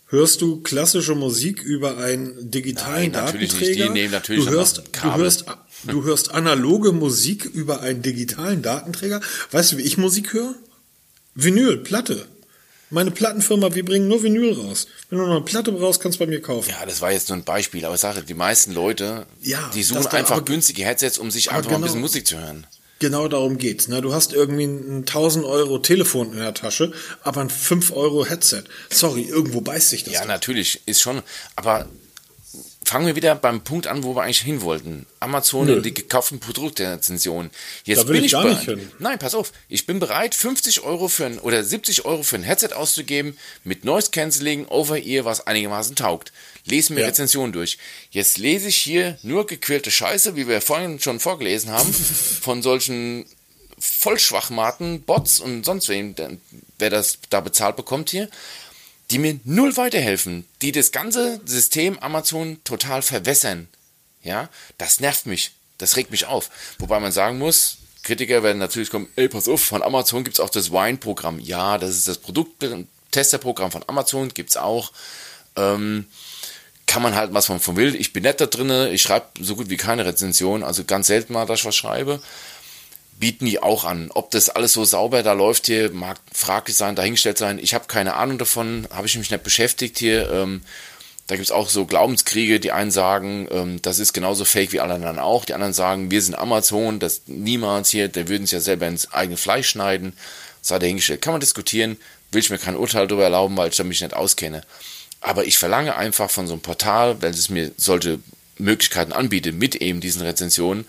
[SPEAKER 1] hörst du klassische Musik über einen digitalen
[SPEAKER 2] Nein, natürlich nicht.
[SPEAKER 1] Datenträger.
[SPEAKER 2] Die nehmen natürlich
[SPEAKER 1] du hörst, du hörst, du hörst analoge Musik über einen digitalen Datenträger. Weißt du, wie ich Musik höre? Vinyl, Platte. Meine Plattenfirma, wir bringen nur Vinyl raus. Wenn du noch eine Platte brauchst, kannst du bei mir kaufen.
[SPEAKER 2] Ja, das war jetzt nur ein Beispiel, aber ich sage, die meisten Leute,
[SPEAKER 1] Ja,
[SPEAKER 2] die suchen einfach günstige Headsets, um sich einfach mal ein
[SPEAKER 1] genau.
[SPEAKER 2] bisschen Musik zu hören.
[SPEAKER 1] Genau darum geht's. Ne? Du hast irgendwie ein 1000 Euro Telefon in der Tasche, aber ein 5 Euro Headset. Sorry, irgendwo beißt sich das.
[SPEAKER 2] Ja,
[SPEAKER 1] doch.
[SPEAKER 2] natürlich, ist schon. Aber fangen wir wieder beim Punkt an, wo wir eigentlich hin wollten. Amazon
[SPEAKER 1] Nö.
[SPEAKER 2] und die gekauften Produktrezensionen. Jetzt bin
[SPEAKER 1] ich
[SPEAKER 2] ich bereit. Nein, pass auf. Ich bin bereit, 50 Euro für ein, oder 70 Euro für ein Headset auszugeben, mit Noise Cancelling, Over-Ear, was einigermaßen taugt. Lese mir
[SPEAKER 1] Ja.
[SPEAKER 2] Rezensionen durch. Jetzt lese ich hier nur gequälte Scheiße, wie wir vorhin schon vorgelesen haben, von solchen Vollschwachmaten, Bots und sonst wem, wer das da bezahlt bekommt hier, die mir null weiterhelfen, die das ganze System Amazon total verwässern. Ja, das nervt mich, das regt mich auf. Wobei man sagen muss, Kritiker werden natürlich kommen, ey, pass auf, von Amazon gibt's auch das Wine-Programm. Ja, das ist das Produkttesterprogramm von Amazon, gibt's auch. Ähm, kann man halt was von, von will. Ich bin nett da drinne, ich schreibe so gut wie keine Rezension, also ganz selten mal, dass ich was schreibe bieten die auch an. Ob das alles so sauber da läuft hier, mag fraglich sein, dahingestellt sein. Ich habe keine Ahnung davon, habe ich mich nicht beschäftigt hier. Ähm, da gibt's auch so Glaubenskriege, die einen sagen, ähm, das ist genauso fake wie alle anderen auch. Die anderen sagen, wir sind Amazon, das niemals hier, der würden sich ja selber ins eigene Fleisch schneiden. Sei dahingestellt. Kann man diskutieren, will ich mir kein Urteil darüber erlauben, weil ich da mich nicht auskenne. Aber ich verlange einfach von so einem Portal, wenn es mir solche Möglichkeiten anbietet, mit eben diesen Rezensionen,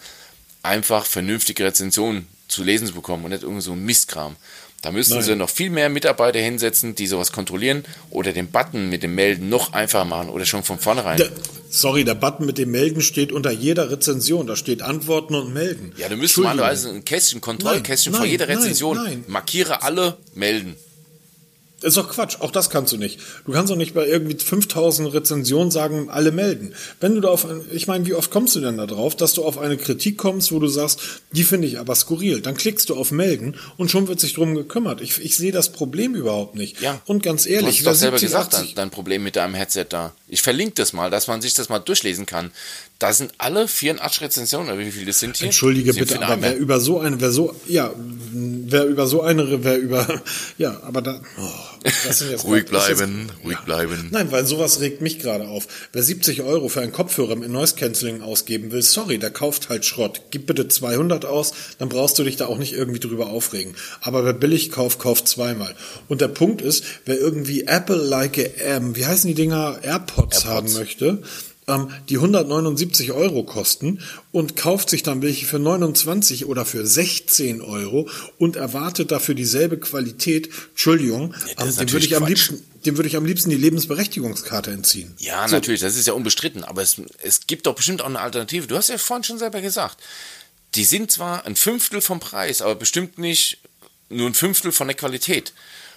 [SPEAKER 2] einfach vernünftige Rezensionen zu lesen zu bekommen und nicht irgendwie so ein Mistkram. Da müssen
[SPEAKER 1] Nein.
[SPEAKER 2] sie noch viel mehr Mitarbeiter hinsetzen, die sowas kontrollieren oder den Button mit dem Melden noch einfacher machen oder schon von vornherein.
[SPEAKER 1] Der, sorry, der Button mit dem Melden steht unter jeder Rezension. Da steht Antworten und Melden.
[SPEAKER 2] ja, du müsstest
[SPEAKER 1] Entschuldigung.
[SPEAKER 2] normalerweise ein Kästchen, Kontrollkästchen
[SPEAKER 1] Nein,
[SPEAKER 2] vor
[SPEAKER 1] nein,
[SPEAKER 2] jeder
[SPEAKER 1] nein,
[SPEAKER 2] Rezension.
[SPEAKER 1] nein.
[SPEAKER 2] Markiere alle, melden.
[SPEAKER 1] Das ist doch Quatsch. Auch das kannst du nicht. Du kannst doch nicht bei irgendwie 5000 Rezensionen sagen, alle melden. Wenn du da auf, ein, ich meine, wie oft kommst du denn da drauf, dass du auf eine Kritik kommst, wo du sagst, die finde ich aber skurril. Dann klickst du auf melden und schon wird sich drum gekümmert. Ich, ich sehe das Problem überhaupt nicht.
[SPEAKER 2] Ja.
[SPEAKER 1] Und ganz
[SPEAKER 2] Du
[SPEAKER 1] ehrlich,
[SPEAKER 2] hast es doch selber
[SPEAKER 1] 70,
[SPEAKER 2] gesagt,
[SPEAKER 1] 80
[SPEAKER 2] dein, dein Problem mit deinem Headset da. Ich verlinke das mal, dass man sich das mal durchlesen kann. Da sind alle 84 Rezensionen, oder wie viele das sind hier?
[SPEAKER 1] Entschuldige
[SPEAKER 2] Sind
[SPEAKER 1] bitte, aber wer über so eine, wer so, ja, wer über so eine, wer über, ja, aber da, oh, das sind jetzt
[SPEAKER 2] Ruhig
[SPEAKER 1] ist
[SPEAKER 2] bleiben, ruhig bleiben.
[SPEAKER 1] Nein, weil sowas regt mich gerade auf. Wer 70 Euro für einen Kopfhörer mit Noise Cancelling ausgeben will, sorry, der kauft halt Schrott. Gib bitte 200 aus, dann brauchst du dich da auch nicht irgendwie drüber aufregen. Aber wer billig kauft, kauft zweimal. Und der Punkt ist, wer irgendwie Apple-like, ähm, wie heißen die Dinger, AirPods,
[SPEAKER 2] AirPods.
[SPEAKER 1] haben möchte, ähm, die 179 Euro kosten und kauft sich dann welche für 29 oder für 16 Euro und erwartet dafür dieselbe Qualität, Entschuldigung,
[SPEAKER 2] ist
[SPEAKER 1] ähm, dem würde ich am
[SPEAKER 2] Quatsch.
[SPEAKER 1] liebsten dem würde ich am liebsten die Lebensberechtigungskarte entziehen.
[SPEAKER 2] Ja,
[SPEAKER 1] So,
[SPEAKER 2] natürlich, das ist ja unbestritten, aber es, es gibt doch bestimmt auch eine Alternative. Du hast ja vorhin schon selber gesagt, die sind zwar ein Fünftel vom Preis, aber bestimmt nicht nur ein Fünftel von der Qualität.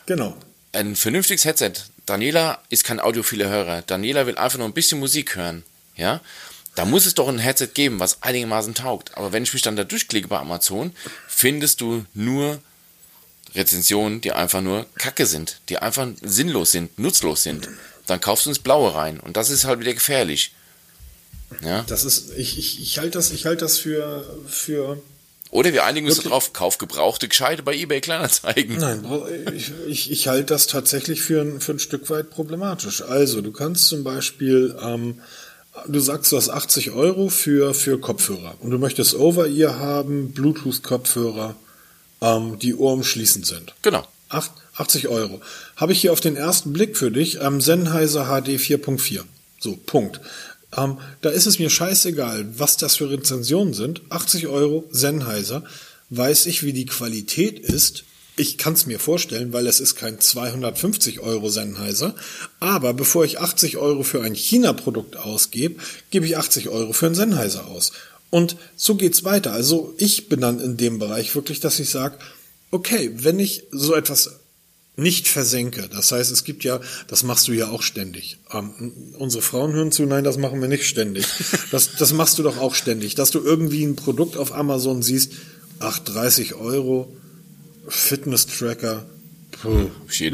[SPEAKER 1] Genau.
[SPEAKER 2] Ein vernünftiges Headset. Daniela ist kein audiophiler Hörer. Daniela will einfach nur ein bisschen Musik hören. Ja? Da muss es doch ein Headset geben, was einigermaßen taugt. Aber wenn ich mich dann da durchklicke bei Amazon, findest du nur Rezensionen, die einfach nur Kacke sind, die einfach sinnlos sind, nutzlos sind. Dann kaufst du ins Blaue rein. Und das ist halt wieder gefährlich.
[SPEAKER 1] Ja. Das ist, ich, ich, ich halte das, ich halte das für, für.
[SPEAKER 2] Oder wir einigen uns darauf, kauf gebrauchte Gescheite bei eBay Kleinanzeigen.
[SPEAKER 1] Nein, ich, ich, ich halte das tatsächlich für ein, für ein Stück weit problematisch. Also, du kannst zum Beispiel, ähm, du sagst, du hast 80 Euro für, für Kopfhörer und du möchtest Over-Ear haben, Bluetooth-Kopfhörer, ähm, die ohrumschließend sind.
[SPEAKER 2] Genau.
[SPEAKER 1] 80 Euro. Habe ich hier auf den ersten Blick für dich ähm, Sennheiser HD 4.4. So, Punkt. Ähm, da ist es mir scheißegal, was das für Rezensionen sind. 80 Euro Sennheiser. Weiß ich, wie die Qualität ist. Ich kann es mir vorstellen, weil es ist kein 250 Euro Sennheiser. Aber bevor ich 80 Euro für ein China-Produkt ausgebe, gebe ich 80 Euro für einen Sennheiser aus. Und so geht's weiter. Also ich bin dann in dem Bereich wirklich, dass ich sage, okay, wenn ich so etwas nicht versenke. Das heißt, es gibt ja, das machst du ja auch ständig. Ähm, unsere Frauen hören zu, nein, das machen wir nicht ständig. Das, das machst du doch auch ständig, dass du irgendwie ein Produkt auf Amazon siehst, ach, 30 Euro, Fitness-Tracker,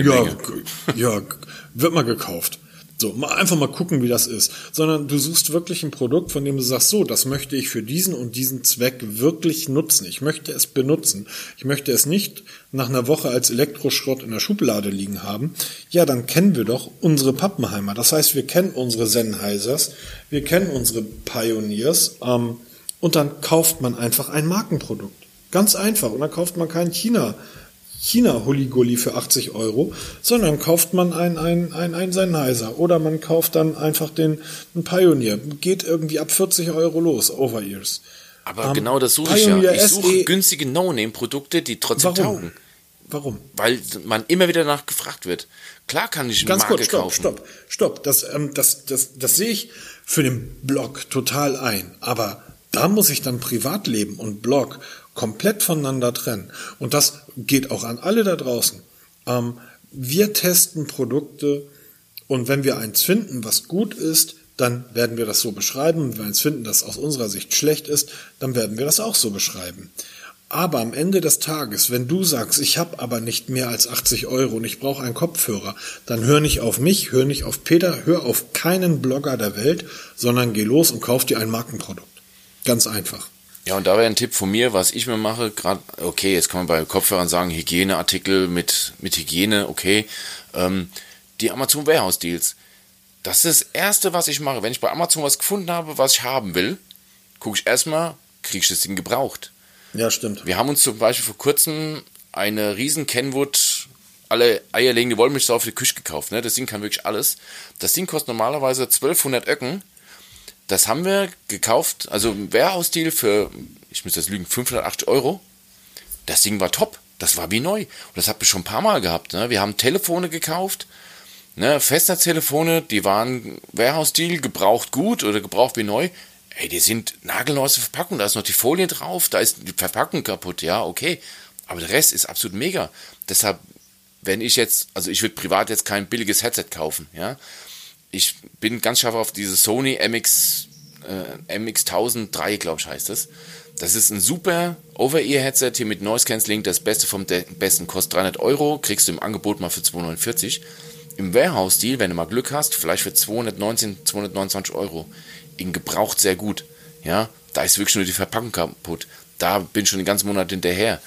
[SPEAKER 1] ja, ja, wird mal gekauft. So, mal einfach mal gucken, wie das ist. Sondern du suchst wirklich ein Produkt, von dem du sagst, so, das möchte ich für diesen und diesen Zweck wirklich nutzen. Ich möchte es benutzen. Ich möchte es nicht nach einer Woche als Elektroschrott in der Schublade liegen haben. Ja, dann kennen wir doch unsere Pappenheimer. Das heißt, wir kennen unsere Sennheisers, wir kennen unsere Pioneers, ähm, und dann kauft man einfach ein Markenprodukt. Ganz einfach. Und dann kauft man kein China China-Hulligulli für 80 Euro, sondern kauft man ein, ein, ein, ein Sennheiser oder man kauft dann einfach den einen Pioneer. Geht irgendwie ab 40 Euro los, Over-Ears.
[SPEAKER 2] Aber um, genau das suche Pioneer ich ja. Ich suche SE günstige No-Name-Produkte, die trotzdem
[SPEAKER 1] Warum?
[SPEAKER 2] taugen.
[SPEAKER 1] Warum?
[SPEAKER 2] Weil man immer wieder nach gefragt wird. Klar kann ich eine
[SPEAKER 1] Ganz
[SPEAKER 2] Marke
[SPEAKER 1] kurz, stopp,
[SPEAKER 2] kaufen.
[SPEAKER 1] stopp, stopp. Das, ähm, das, das, das sehe ich für den Blog total ein. Aber da muss ich dann Privatleben und Blog komplett voneinander trennen. Und das geht auch an alle da draußen. Ähm, wir testen Produkte und wenn wir eins finden, was gut ist, dann werden wir das so beschreiben. Wenn wir eins finden, das aus unserer Sicht schlecht ist, dann werden wir das auch so beschreiben. Aber am Ende des Tages, wenn du sagst, ich habe aber nicht mehr als 80 Euro und ich brauche einen Kopfhörer, dann hör nicht auf mich, hör nicht auf Peter, hör auf keinen Blogger der Welt, sondern geh los und kauf dir ein Markenprodukt. Ganz einfach.
[SPEAKER 2] Ja, und da wäre ein Tipp von mir, was ich mir mache, gerade, okay, jetzt kann man bei Kopfhörern sagen, Hygieneartikel mit, mit Hygiene, okay. Ähm, die Amazon Warehouse Deals. Das ist das Erste, was ich mache. Wenn ich bei Amazon was gefunden habe, was ich haben will, gucke ich erstmal, kriege ich das Ding gebraucht.
[SPEAKER 1] Ja, stimmt.
[SPEAKER 2] Wir haben uns zum Beispiel vor kurzem eine riesen Kenwood alle eierlegende Wollmilchsau für die Küche gekauft. Ne? Das Ding kann wirklich alles. Das Ding kostet normalerweise 1200 Öcken das haben wir gekauft, also ein Warehouse-Deal für, ich muss das lügen, 580 Euro. Das Ding war top. Das war wie neu. Und das habt ihr schon ein paar Mal gehabt. Ne? Wir haben Telefone gekauft, ne? Festnetztelefone, die waren Warehouse-Deal, gebraucht gut oder gebraucht wie neu. Ey, die sind nagelneue Verpackung, da ist noch die Folie drauf, da ist die Verpackung kaputt, ja, okay. Aber der Rest ist absolut mega. Deshalb, wenn ich jetzt, also ich würde privat jetzt kein billiges Headset kaufen, ja ich bin ganz scharf auf diese Sony MX, äh, MX1003, glaube ich, heißt das. Das ist ein super Over-Ear-Headset hier mit Noise Cancelling, das Beste vom Besten, kostet 300 Euro, kriegst du im Angebot mal für 249. Im Warehouse-Deal, wenn du mal Glück hast, vielleicht für 219, 229 Euro. In gebraucht sehr gut. Ja, da ist wirklich nur die Verpackung kaputt. Da bin ich schon den ganzen Monat hinterher.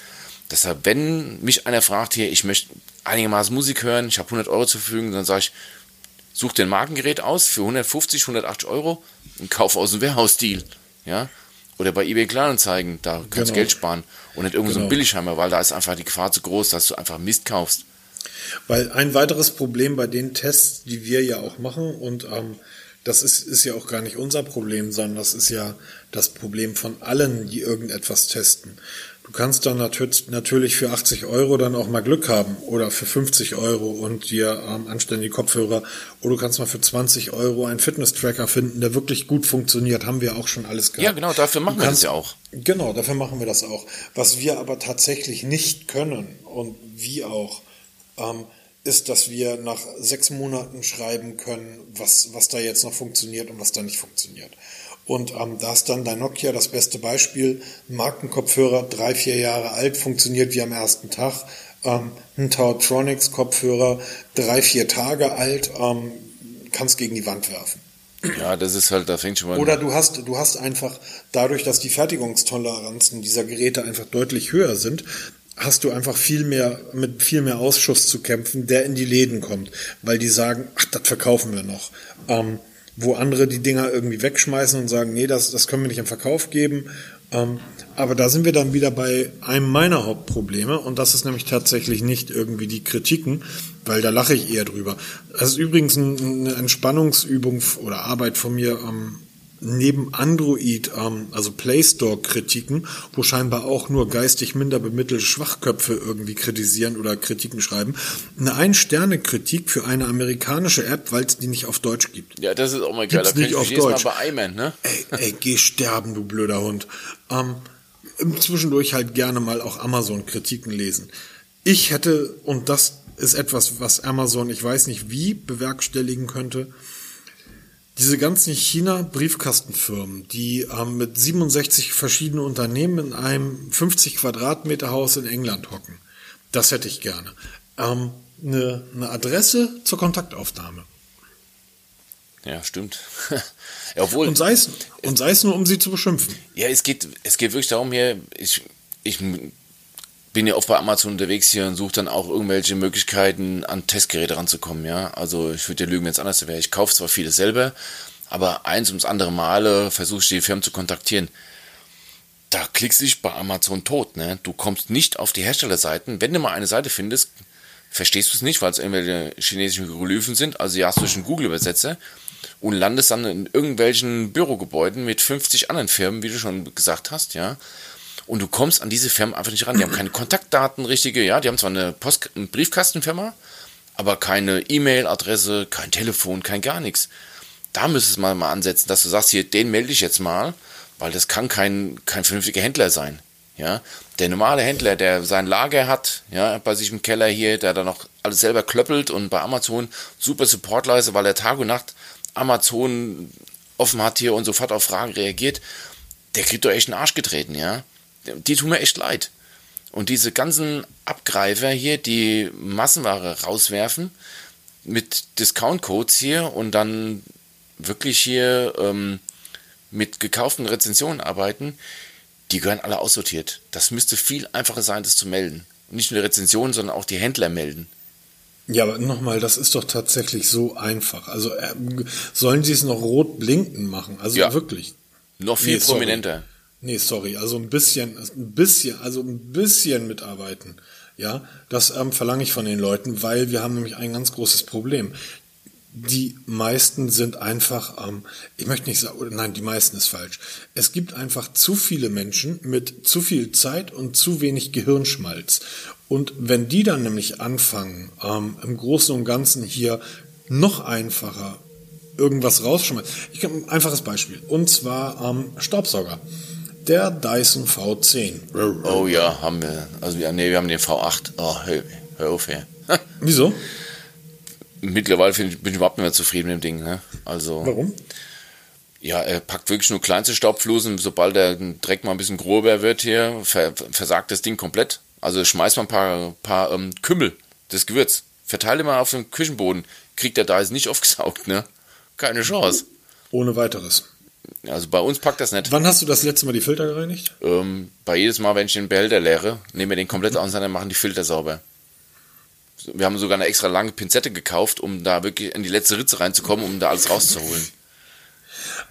[SPEAKER 2] Deshalb, wenn mich einer fragt hier, ich möchte einigermaßen Musik hören, ich habe 100 Euro zur Verfügung, dann sage ich, such dir ein Markengerät aus für 150, 180 Euro und kauf aus dem Warehouse-Deal. Ja? Oder bei eBay Kleinanzeigen, da kannst genau. du Geld sparen. Und nicht irgendwo genau. so ein genau. Billigheimer, weil da ist einfach die Gefahr zu groß, dass du einfach Mist kaufst.
[SPEAKER 1] Weil ein weiteres Problem bei den Tests, die wir ja auch machen, und ähm, das ist, ist ja auch gar nicht unser Problem, sondern das ist ja das Problem von allen, die irgendetwas testen. Du kannst dann natürlich für 80 Euro dann auch mal Glück haben oder für 50 Euro und dir ähm, anständige Kopfhörer oder du kannst mal für 20 Euro einen Fitness-Tracker finden, der wirklich gut funktioniert. Haben wir auch schon alles gehabt.
[SPEAKER 2] Ja, genau, dafür machen kannst, wir das ja auch.
[SPEAKER 1] Genau, dafür machen wir das auch. Was wir aber tatsächlich nicht können und wie auch, ähm, ist, dass wir nach sechs Monaten schreiben können, was, was da jetzt noch funktioniert und was da nicht funktioniert. Und ähm, da ist dann dein Nokia das beste Beispiel. Markenkopfhörer, drei, vier Jahre alt, funktioniert wie am ersten Tag. Ähm, ein Tautronics Kopfhörer, drei, vier Tage alt, ähm, kannst gegen die Wand werfen.
[SPEAKER 2] Ja, das ist halt, da fängt schon mal
[SPEAKER 1] Oder du hast, du hast einfach, dadurch, dass die Fertigungstoleranzen dieser Geräte einfach deutlich höher sind, hast du einfach viel mehr, mit viel mehr Ausschuss zu kämpfen, der in die Läden kommt, weil die sagen, ach, das verkaufen wir noch. Ähm, wo andere die Dinger irgendwie wegschmeißen und sagen, nee, das, das können wir nicht im Verkauf geben. Ähm, aber da sind wir dann wieder bei einem meiner Hauptprobleme und das ist nämlich tatsächlich nicht irgendwie die Kritiken, weil da lache ich eher drüber. Das ist übrigens eine Entspannungsübung oder Arbeit von mir ähm, neben Android, ähm, also Play Store Kritiken, wo scheinbar auch nur geistig minder bemittelte Schwachköpfe irgendwie kritisieren oder Kritiken schreiben, eine Ein-Sterne-Kritik für eine amerikanische App, weil es die nicht auf Deutsch gibt.
[SPEAKER 2] Ja, das ist auch mal geil.
[SPEAKER 1] Gibt's
[SPEAKER 2] da
[SPEAKER 1] nicht auf Deutsch.
[SPEAKER 2] Mal bei iMan, ne?
[SPEAKER 1] Ey, ey, geh sterben, du blöder Hund. Ähm, zwischendurch halt gerne mal auch Amazon-Kritiken lesen. Ich hätte, und das ist etwas, was Amazon, ich weiß nicht wie, bewerkstelligen könnte, diese ganzen China-Briefkastenfirmen, die ähm, mit 67 verschiedenen Unternehmen in einem 50 Quadratmeter Haus in England hocken, das hätte ich gerne. Ähm, eine, eine Adresse zur Kontaktaufnahme.
[SPEAKER 2] Ja, stimmt. ja, obwohl,
[SPEAKER 1] Und sei es, und sei es nur, um sie zu beschimpfen.
[SPEAKER 2] ja, es geht, es geht wirklich darum hier, ich, ich bin ja oft bei Amazon unterwegs hier und suche dann auch irgendwelche Möglichkeiten, an Testgeräte ranzukommen, ja. Also ich würde dir lügen, wenn es anders wäre. Ich kaufe zwar vieles selber, aber eins ums andere Male versuche ich die Firmen zu kontaktieren. Da klickst du dich bei Amazon tot, ne? Du kommst nicht auf die Herstellerseiten. Wenn du mal eine Seite findest, verstehst du es nicht, weil es irgendwelche chinesischen Hieroglyphen sind, also ja, hast du einen Google-Übersetzer und landest dann in irgendwelchen Bürogebäuden mit 50 anderen Firmen, wie du schon gesagt hast, ja. Und du kommst an diese Firmen einfach nicht ran. Die haben keine Kontaktdaten, richtige, ja. Die haben zwar eine, Post eine Briefkastenfirma, aber keine E-Mail-Adresse, kein Telefon, kein gar nichts. Da müsstest du mal, mal ansetzen, dass du sagst, hier, den melde ich jetzt mal, weil das kann kein, kein vernünftiger Händler sein. Ja, der normale Händler, der sein Lager hat, ja, bei sich im Keller hier, der da noch alles selber klöppelt und bei Amazon super Support leistet, weil er Tag und Nacht Amazon offen hat hier und sofort auf Fragen reagiert, der kriegt doch echt einen Arsch getreten, ja. Die tun mir echt leid. Und diese ganzen Abgreifer hier, die Massenware rauswerfen mit Discount-Codes hier und dann wirklich hier ähm, mit gekauften Rezensionen arbeiten, die gehören alle aussortiert. Das müsste viel einfacher sein, das zu melden. Und nicht nur die Rezensionen, sondern auch die Händler melden.
[SPEAKER 1] Ja, aber nochmal, das ist doch tatsächlich so einfach. Also äh, sollen sie es noch rot blinken machen? Also
[SPEAKER 2] Ja.
[SPEAKER 1] wirklich.
[SPEAKER 2] Noch viel
[SPEAKER 1] Nee, sorry. Nee, sorry, also ein bisschen, ein bisschen, also ein bisschen mitarbeiten. Ja, das ähm, verlange ich von den Leuten, weil wir haben nämlich ein ganz großes Problem. Die meisten sind einfach, ähm, ich möchte nicht sagen, nein, die meisten ist falsch. Es gibt einfach zu viele Menschen mit zu viel Zeit und zu wenig Gehirnschmalz. Und wenn die dann nämlich anfangen, ähm, im Großen und Ganzen hier noch einfacher irgendwas rausschmeißen. Ich habe ein einfaches Beispiel. Und zwar ähm, Staubsauger. Der Dyson V10.
[SPEAKER 2] Oh ja, haben wir. Also wir, nee, wir haben den V8. Oh, hör, hör auf, her.
[SPEAKER 1] Wieso?
[SPEAKER 2] Mittlerweile ich, bin ich überhaupt nicht mehr zufrieden mit dem Ding. Ne? Also,
[SPEAKER 1] Warum?
[SPEAKER 2] ja, er packt wirklich nur kleinste Staubflusen. Sobald der Dreck mal ein bisschen grober wird hier, ver, versagt das Ding komplett. Also schmeißt mal ein paar, paar ähm, Kümmel, das Gewürz. Verteile mal auf den Küchenboden. Kriegt der Dyson nicht aufgesaugt, ne? Keine Chance.
[SPEAKER 1] Ohne weiteres.
[SPEAKER 2] Also bei uns packt das nicht.
[SPEAKER 1] Wann hast du das letzte Mal die Filter gereinigt?
[SPEAKER 2] Ähm, bei jedes Mal, wenn ich den Behälter leere, nehmen wir den komplett auseinander, machen die Filter sauber. Wir haben sogar eine extra lange Pinzette gekauft, um da wirklich in die letzte Ritze reinzukommen, um da alles rauszuholen.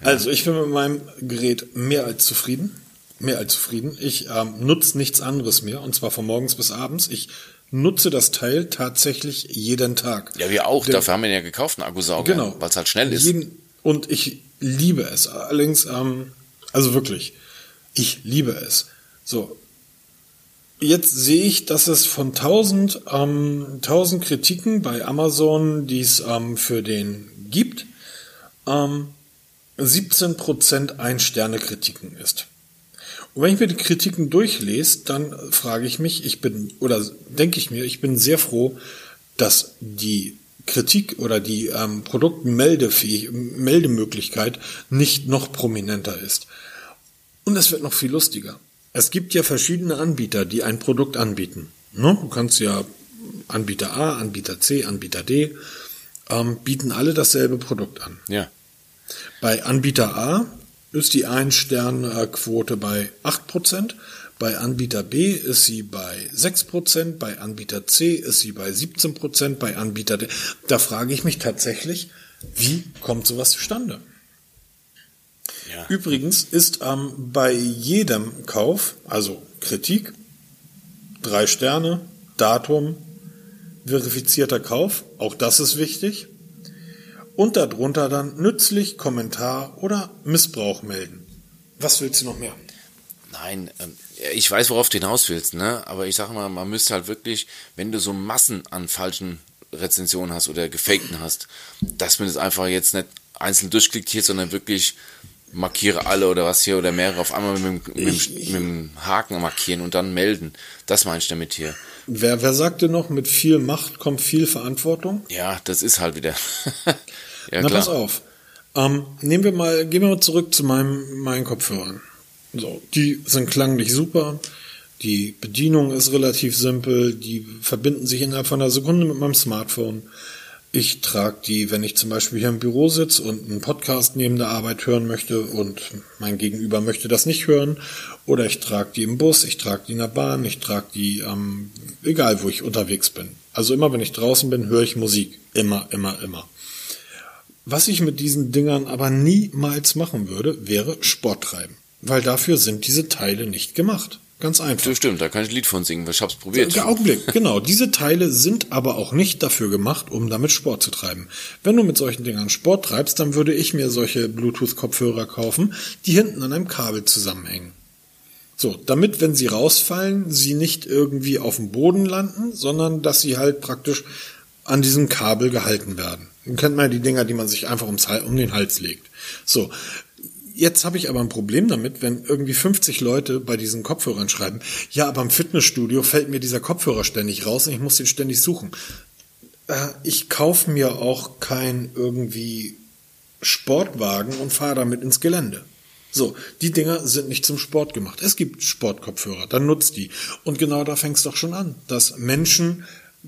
[SPEAKER 1] Also ich bin mit meinem Gerät mehr als zufrieden. Mehr als zufrieden. Ich ähm, nutze nichts anderes mehr, und zwar von morgens bis abends. Ich nutze das Teil tatsächlich jeden Tag.
[SPEAKER 2] Ja, wir auch.
[SPEAKER 1] Der-
[SPEAKER 2] Dafür haben wir ja gekauft, einen Akkusauger.
[SPEAKER 1] Genau.
[SPEAKER 2] Weil es halt schnell ist.
[SPEAKER 1] Jeden, und ich liebe es. Allerdings, ähm, also wirklich, ich liebe es. So. Jetzt sehe ich, dass es von 1000, ähm, 1000 Kritiken bei Amazon, die es ähm, für den gibt, ähm, 17% Ein-Sterne-Kritiken ist. Und wenn ich mir die Kritiken durchlese, dann frage ich mich, ich bin, oder denke ich mir, ich bin sehr froh, dass die Kritik oder die ähm, Produktmeldemöglichkeit nicht noch prominenter ist. Und es wird noch viel lustiger. Es gibt ja verschiedene Anbieter, die ein Produkt anbieten. Ne? Du kannst ja Anbieter A, Anbieter C, Anbieter D, ähm, bieten alle dasselbe Produkt an.
[SPEAKER 2] Ja.
[SPEAKER 1] Bei Anbieter A ist die Ein-Stern-Quote bei 8%, bei Anbieter B ist sie bei 6%, bei Anbieter C ist sie bei 17%, bei Anbieter D. Da frage ich mich tatsächlich, wie kommt sowas zustande? Ja. Übrigens ist ähm, bei jedem Kauf, also Kritik, drei Sterne, Datum, verifizierter Kauf, auch das ist wichtig, und darunter dann nützlich, Kommentar oder Missbrauch melden. Was willst du noch mehr?
[SPEAKER 2] Nein, ähm, ich weiß, worauf du hinaus willst, ne? aber ich sage mal, man müsste halt wirklich, wenn du so Massen an falschen Rezensionen hast oder gefakten hast, dass man das einfach jetzt nicht einzeln durchklickt hier, sondern wirklich markiere alle oder was hier oder mehrere auf einmal mit, mit, mit, mit dem Haken markieren und dann melden. Das meine ich damit hier.
[SPEAKER 1] Wer, wer sagte noch, mit viel Macht kommt viel Verantwortung?
[SPEAKER 2] Ja, das ist halt wieder.
[SPEAKER 1] ja, Na, klar. pass auf. Ähm, nehmen wir mal, gehen wir mal zurück zu meinem, meinen Kopfhörern. So, die sind klanglich super. Die Bedienung ist relativ simpel. Die verbinden sich innerhalb von einer Sekunde mit meinem Smartphone. Ich trage die, wenn ich zum Beispiel hier im Büro sitze und einen Podcast neben der Arbeit hören möchte und mein Gegenüber möchte das nicht hören, oder ich trage die im Bus, ich trage die in der Bahn, ich trage die, ähm, egal wo ich unterwegs bin. Also immer, wenn ich draußen bin, höre ich Musik. Immer, immer, immer. Was ich mit diesen Dingern aber niemals machen würde, wäre Sport treiben. Weil dafür sind diese Teile nicht gemacht. Ganz einfach.
[SPEAKER 2] Das stimmt, da kann ich ein Lied von singen, weil ich hab's probiert.
[SPEAKER 1] Der Augenblick, genau. Diese Teile sind aber auch nicht dafür gemacht, um damit Sport zu treiben. Wenn du mit solchen Dingern Sport treibst, dann würde ich mir solche Bluetooth-Kopfhörer kaufen, die hinten an einem Kabel zusammenhängen. So, damit, wenn sie rausfallen, sie nicht irgendwie auf dem Boden landen, sondern dass sie halt praktisch an diesem Kabel gehalten werden. Dann kennt man ja die Dinger, die man sich einfach ums, um den Hals legt. So, Jetzt habe ich aber ein Problem damit, wenn irgendwie 50 Leute bei diesen Kopfhörern schreiben, ja, aber im Fitnessstudio fällt mir dieser Kopfhörer ständig raus und ich muss den ständig suchen. Äh, ich kaufe mir auch kein irgendwie Sportwagen und fahre damit ins Gelände. So, die Dinger sind nicht zum Sport gemacht. Es gibt Sportkopfhörer, dann nutzt die. Und genau da fängt es doch schon an, dass Menschen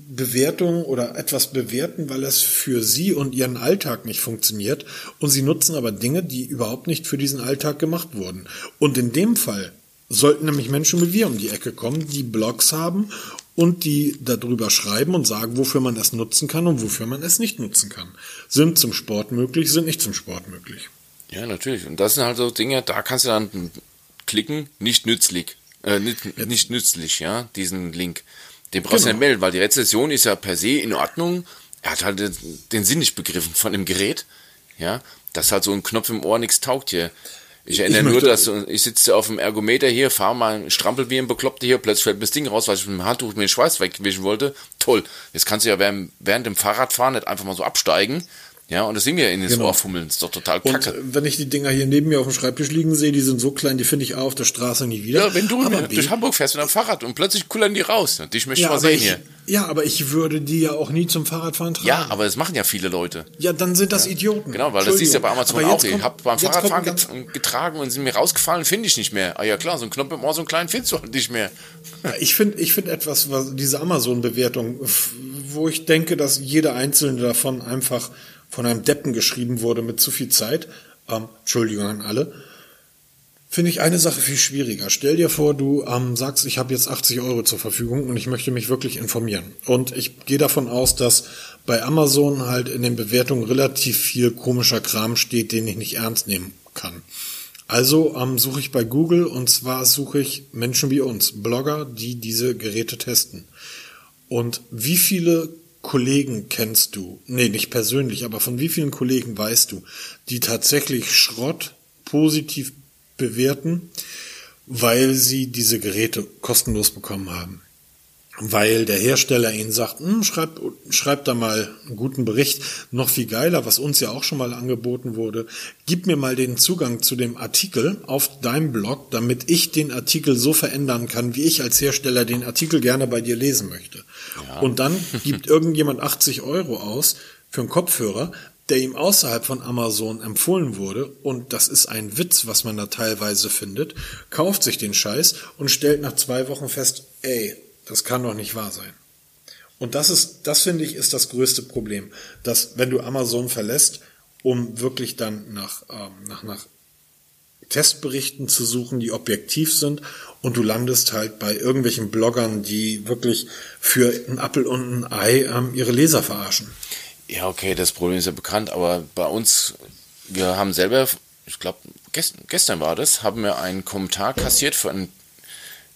[SPEAKER 1] Bewertung oder etwas bewerten, weil es für sie und ihren Alltag nicht funktioniert und sie nutzen aber Dinge, die überhaupt nicht für diesen Alltag gemacht wurden. Und in dem Fall sollten nämlich Menschen wie wir um die Ecke kommen, die Blogs haben und die darüber schreiben und sagen, wofür man das nutzen kann und wofür man es nicht nutzen kann. Sind zum Sport möglich, sind nicht zum Sport möglich.
[SPEAKER 2] Ja, natürlich. Und das sind halt so Dinge, da kannst du dann klicken, nicht nützlich. Äh, nicht, nicht nützlich, ja, diesen Link. Den brauchst du genau. nicht melden, weil die Rezession ist ja per se in Ordnung. Er hat halt den Sinn nicht begriffen von dem Gerät. Ja, dass halt so ein Knopf im Ohr nichts taugt hier. Ich erinnere ich nur, dass ich sitze auf dem Ergometer hier, fahre mal, strampel wie ein Bekloppter hier, plötzlich fällt mir das Ding raus, weil ich mit dem Handtuch mir den Schweiß wegwischen wollte. Toll. Jetzt kannst du ja während, während dem Fahrradfahren nicht einfach mal so absteigen ja, und das singen wir in das genau. Ohr fummeln. Ist doch total kacke.
[SPEAKER 1] Und wenn ich die Dinger hier neben mir auf dem Schreibtisch liegen sehe, die sind so klein, die finde ich A auf der Straße nie wieder.
[SPEAKER 2] Ja, wenn du aber durch Hamburg fährst mit einem Fahrrad und plötzlich kullern die raus. Dich möchte
[SPEAKER 1] ja,
[SPEAKER 2] ich mal sehen
[SPEAKER 1] ich,
[SPEAKER 2] hier.
[SPEAKER 1] Ja, aber ich würde die ja auch nie zum Fahrradfahren tragen.
[SPEAKER 2] Ja, aber das machen ja viele Leute.
[SPEAKER 1] Ja, dann sind das ja. Idioten.
[SPEAKER 2] Genau, weil das siehst du ja bei Amazon auch. ich habe beim Fahrradfahren get getragen und sind mir rausgefallen, finde ich nicht mehr. Ah ja klar, so ein Knopf im Ohr, so einen kleinen findest du halt nicht mehr.
[SPEAKER 1] Ja, ich finde ich finde etwas, was diese Amazon-Bewertung, wo ich denke, dass jeder einzelne davon einfach von einem Deppen geschrieben wurde mit zu viel Zeit, ähm, Entschuldigung an alle, finde ich eine Sache viel schwieriger. Stell dir vor, du ähm, sagst, ich habe jetzt 80 Euro zur Verfügung und ich möchte mich wirklich informieren. Und ich gehe davon aus, dass bei Amazon halt in den Bewertungen relativ viel komischer Kram steht, den ich nicht ernst nehmen kann. Also ähm, suche ich bei Google und zwar suche ich Menschen wie uns, Blogger, die diese Geräte testen. Und wie viele Kollegen kennst du? Nee, nicht persönlich, aber von wie vielen Kollegen weißt du, die tatsächlich Schrott positiv bewerten, weil sie diese Geräte kostenlos bekommen haben? weil der Hersteller ihnen sagt, hm, schreib, schreib da mal einen guten Bericht. Noch viel geiler, was uns ja auch schon mal angeboten wurde, gib mir mal den Zugang zu dem Artikel auf deinem Blog, damit ich den Artikel so verändern kann, wie ich als Hersteller den Artikel gerne bei dir lesen möchte. Ja. Und dann gibt irgendjemand 80 Euro aus für einen Kopfhörer, der ihm außerhalb von Amazon empfohlen wurde, und das ist ein Witz, was man da teilweise findet, kauft sich den Scheiß und stellt nach zwei Wochen fest, ey, das kann doch nicht wahr sein. Und das ist, das finde ich, ist das größte Problem, dass wenn du Amazon verlässt, um wirklich dann nach, ähm, nach, nach Testberichten zu suchen, die objektiv sind und du landest halt bei irgendwelchen Bloggern, die wirklich für einen Appel und ein Ei ähm, ihre Leser verarschen.
[SPEAKER 2] Ja, okay, das Problem ist ja bekannt, aber bei uns, wir haben selber, ich glaube, gestern, gestern war das, haben wir einen Kommentar kassiert für einen,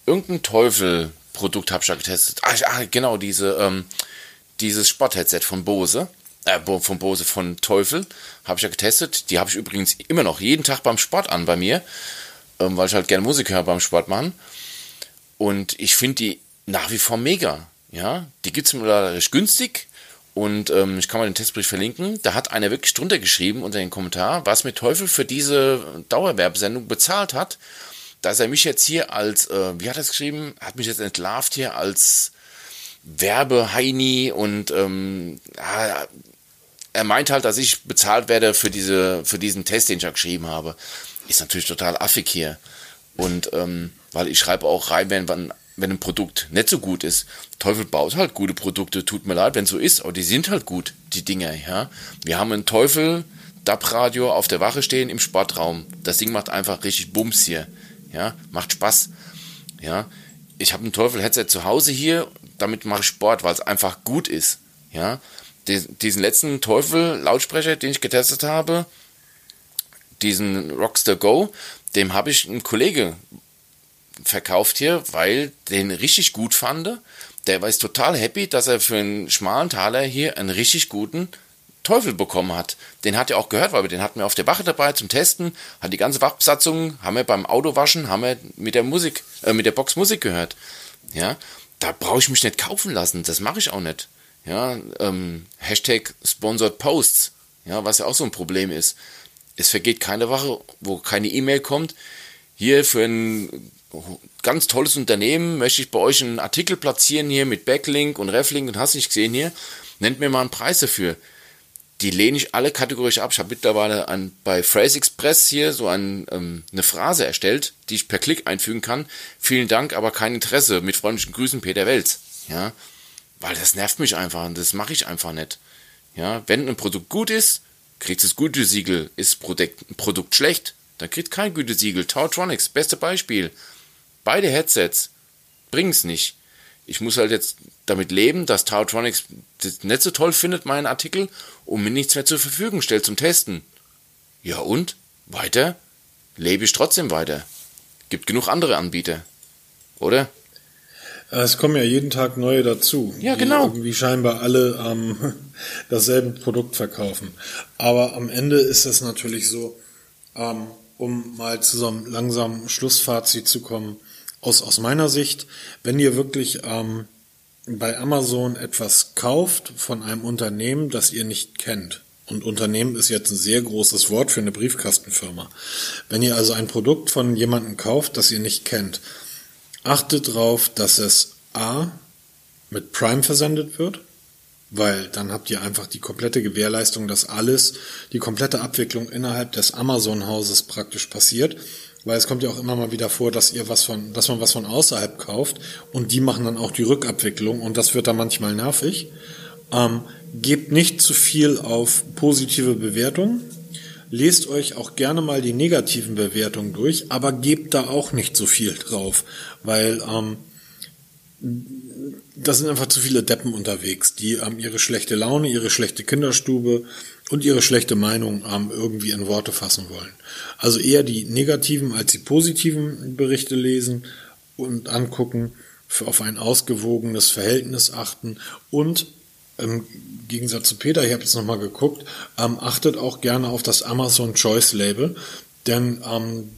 [SPEAKER 2] irgendein Teufel-Produkt, habe ich da getestet. Ah, ah genau, diese, ähm, dieses Sport-Headset von Bose, äh, von Bose von Teufel, habe ich ja getestet. Die habe ich übrigens immer noch jeden Tag beim Sport an bei mir, ähm, weil ich halt gerne Musik höre beim Sport machen. Und ich finde die nach wie vor mega. Ja, die gibt es mir recht günstig und ähm, ich kann mal den Testbericht verlinken. Da hat einer wirklich drunter geschrieben unter den Kommentar, was mir Teufel für diese Dauerwerbesendung bezahlt hat, dass er mich jetzt hier als, äh, wie hat er es geschrieben, hat mich jetzt entlarvt hier als Werbeheini und ähm, er meint halt, dass ich bezahlt werde für diese, für diesen Test, den ich ja geschrieben habe. Ist natürlich total affig hier. Und ähm, weil ich schreibe auch rein, wenn, wenn ein Produkt nicht so gut ist. Teufel baut halt gute Produkte, tut mir leid, wenn so ist, aber die sind halt gut, die Dinger, ja. Wir haben einen Teufel DAB-Radio auf der Wache stehen im Sportraum. Das Ding macht einfach richtig Bums hier, ja, macht Spaß, ja. Ich habe ein Teufel-Headset zu Hause hier, damit mache ich Sport, weil es einfach gut ist, ja. Diesen letzten Teufel-Lautsprecher, den ich getestet habe, diesen Rockster Go, dem habe ich einen Kollege verkauft hier, weil den richtig gut fand. Der war total happy, dass er für einen schmalen Taler hier einen richtig guten Teufel bekommen hat. Den hat er auch gehört, weil wir den hatten wir auf der Wache dabei zum Testen, hat die ganze Wachbesatzung, haben wir beim Autowaschen, haben wir mit der Musik, äh, mit der Box Musik gehört. Ja, da brauche ich mich nicht kaufen lassen, das mache ich auch nicht. Ja, ähm, Hashtag Sponsored Posts, ja, was ja auch so ein Problem ist. Es vergeht keine Woche, wo keine E-Mail kommt. Hier für einen ganz tolles Unternehmen, möchte ich bei euch einen Artikel platzieren hier mit Backlink und Reflink und hast nicht gesehen hier, nennt mir mal einen Preis dafür. Die lehne ich alle kategorisch ab. Ich habe mittlerweile ein, bei Phrase Express hier so ein, ähm, eine Phrase erstellt, die ich per Klick einfügen kann. Vielen Dank, aber kein Interesse. Mit freundlichen Grüßen, Peter Welz. Ja, weil das nervt mich einfach und das mache ich einfach nicht. Ja, wenn ein Produkt gut ist, kriegt es Gütesiegel. Ist Produkt, ein Produkt schlecht, dann kriegt kein Gütesiegel. Tautronics, beste Beispiel. Beide Headsets bringen es nicht. Ich muss halt jetzt damit leben, dass Tautronics das nicht so toll findet, meinen Artikel, und mir nichts mehr zur Verfügung stellt zum Testen. Ja und? Weiter? Lebe ich trotzdem weiter. Gibt genug andere Anbieter. Oder?
[SPEAKER 1] Es kommen ja jeden Tag neue dazu.
[SPEAKER 2] Ja, genau.
[SPEAKER 1] Irgendwie scheinbar alle ähm, dasselbe Produkt verkaufen. Aber am Ende ist es natürlich so, ähm, um mal zu so einem langsamen Schlussfazit zu kommen, aus, aus meiner Sicht, wenn ihr wirklich ähm, bei Amazon etwas kauft von einem Unternehmen, das ihr nicht kennt, und Unternehmen ist jetzt ein sehr großes Wort für eine Briefkastenfirma. Wenn ihr also ein Produkt von jemandem kauft, das ihr nicht kennt, achtet darauf, dass es A mit Prime versendet wird, weil dann habt ihr einfach die komplette Gewährleistung, dass alles, die komplette Abwicklung innerhalb des Amazon-Hauses praktisch passiert. Weil es kommt ja auch immer mal wieder vor, dass ihr was von, dass man was von außerhalb kauft und die machen dann auch die Rückabwicklung und das wird dann manchmal nervig. Ähm, gebt nicht zu viel auf positive Bewertungen. Lest euch auch gerne mal die negativen Bewertungen durch, aber gebt da auch nicht so viel drauf, weil ähm, da sind einfach zu viele Deppen unterwegs, die ähm, ihre schlechte Laune, ihre schlechte Kinderstube und ihre schlechte Meinung ähm, irgendwie in Worte fassen wollen. Also eher die negativen als die positiven Berichte lesen und angucken, für auf ein ausgewogenes Verhältnis achten und im Gegensatz zu Peter, ich habe jetzt nochmal geguckt, ähm, achtet auch gerne auf das Amazon Choice Label, denn ähm,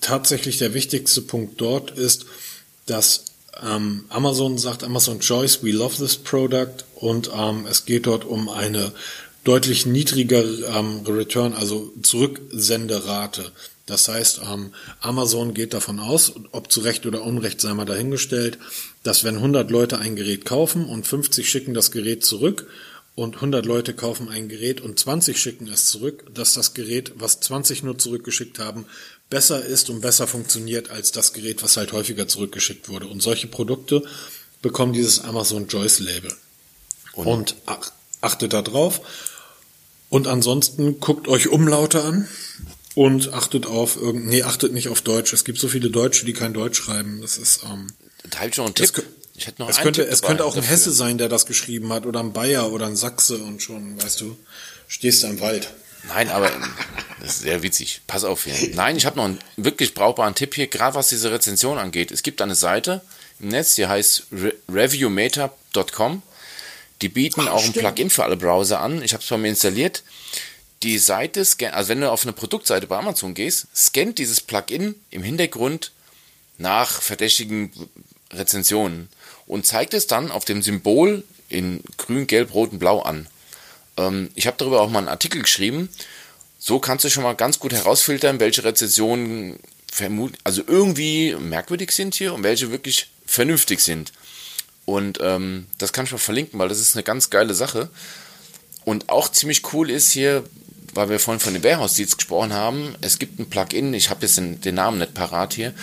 [SPEAKER 1] tatsächlich der wichtigste Punkt dort ist, dass ähm, Amazon sagt Amazon Choice, we love this product und ähm, es geht dort um eine deutlich niedrigere ähm, Return, also Zurücksenderate. Das heißt, ähm, Amazon geht davon aus, ob zu Recht oder Unrecht sei mal dahingestellt, dass wenn 100 Leute ein Gerät kaufen und 50 schicken das Gerät zurück und 100 Leute kaufen ein Gerät und 20 schicken es zurück, dass das Gerät, was 20 nur zurückgeschickt haben, besser ist und besser funktioniert als das Gerät, was halt häufiger zurückgeschickt wurde. Und solche Produkte bekommen dieses Amazon Joyce Label. Und, und achtet da drauf. Und ansonsten guckt euch Umlaute an und achtet auf irgend, nee, achtet nicht auf Deutsch. Es gibt so viele Deutsche, die kein Deutsch schreiben. Das ist, ähm,
[SPEAKER 2] da habe ich noch einen Tipp. Ich hätte noch
[SPEAKER 1] es
[SPEAKER 2] einen
[SPEAKER 1] könnte,
[SPEAKER 2] Tipp
[SPEAKER 1] es könnte auch ein Hesse sein, der das geschrieben hat, oder ein Bayer oder ein Sachse und schon, weißt du, stehst du im Wald.
[SPEAKER 2] Nein, aber das ist sehr witzig. Pass auf hier. Nein, ich habe noch einen wirklich brauchbaren Tipp hier, gerade was diese Rezension angeht. Es gibt eine Seite im Netz, die heißt Re reviewmeta.com. Die bieten Ach, auch ein Plugin für alle Browser an. Ich habe es bei mir installiert die Seite scannt, also wenn du auf eine Produktseite bei Amazon gehst, scannt dieses Plugin im Hintergrund nach verdächtigen Rezensionen und zeigt es dann auf dem Symbol in grün, gelb, rot und blau an. Ähm, ich habe darüber auch mal einen Artikel geschrieben. So kannst du schon mal ganz gut herausfiltern, welche Rezensionen also irgendwie merkwürdig sind hier und welche wirklich vernünftig sind. Und ähm, das kann ich mal verlinken, weil das ist eine ganz geile Sache. Und auch ziemlich cool ist hier, weil wir vorhin von den Warehouse Deals gesprochen haben, es gibt ein Plugin, ich habe jetzt den, den, Namen nicht parat hier,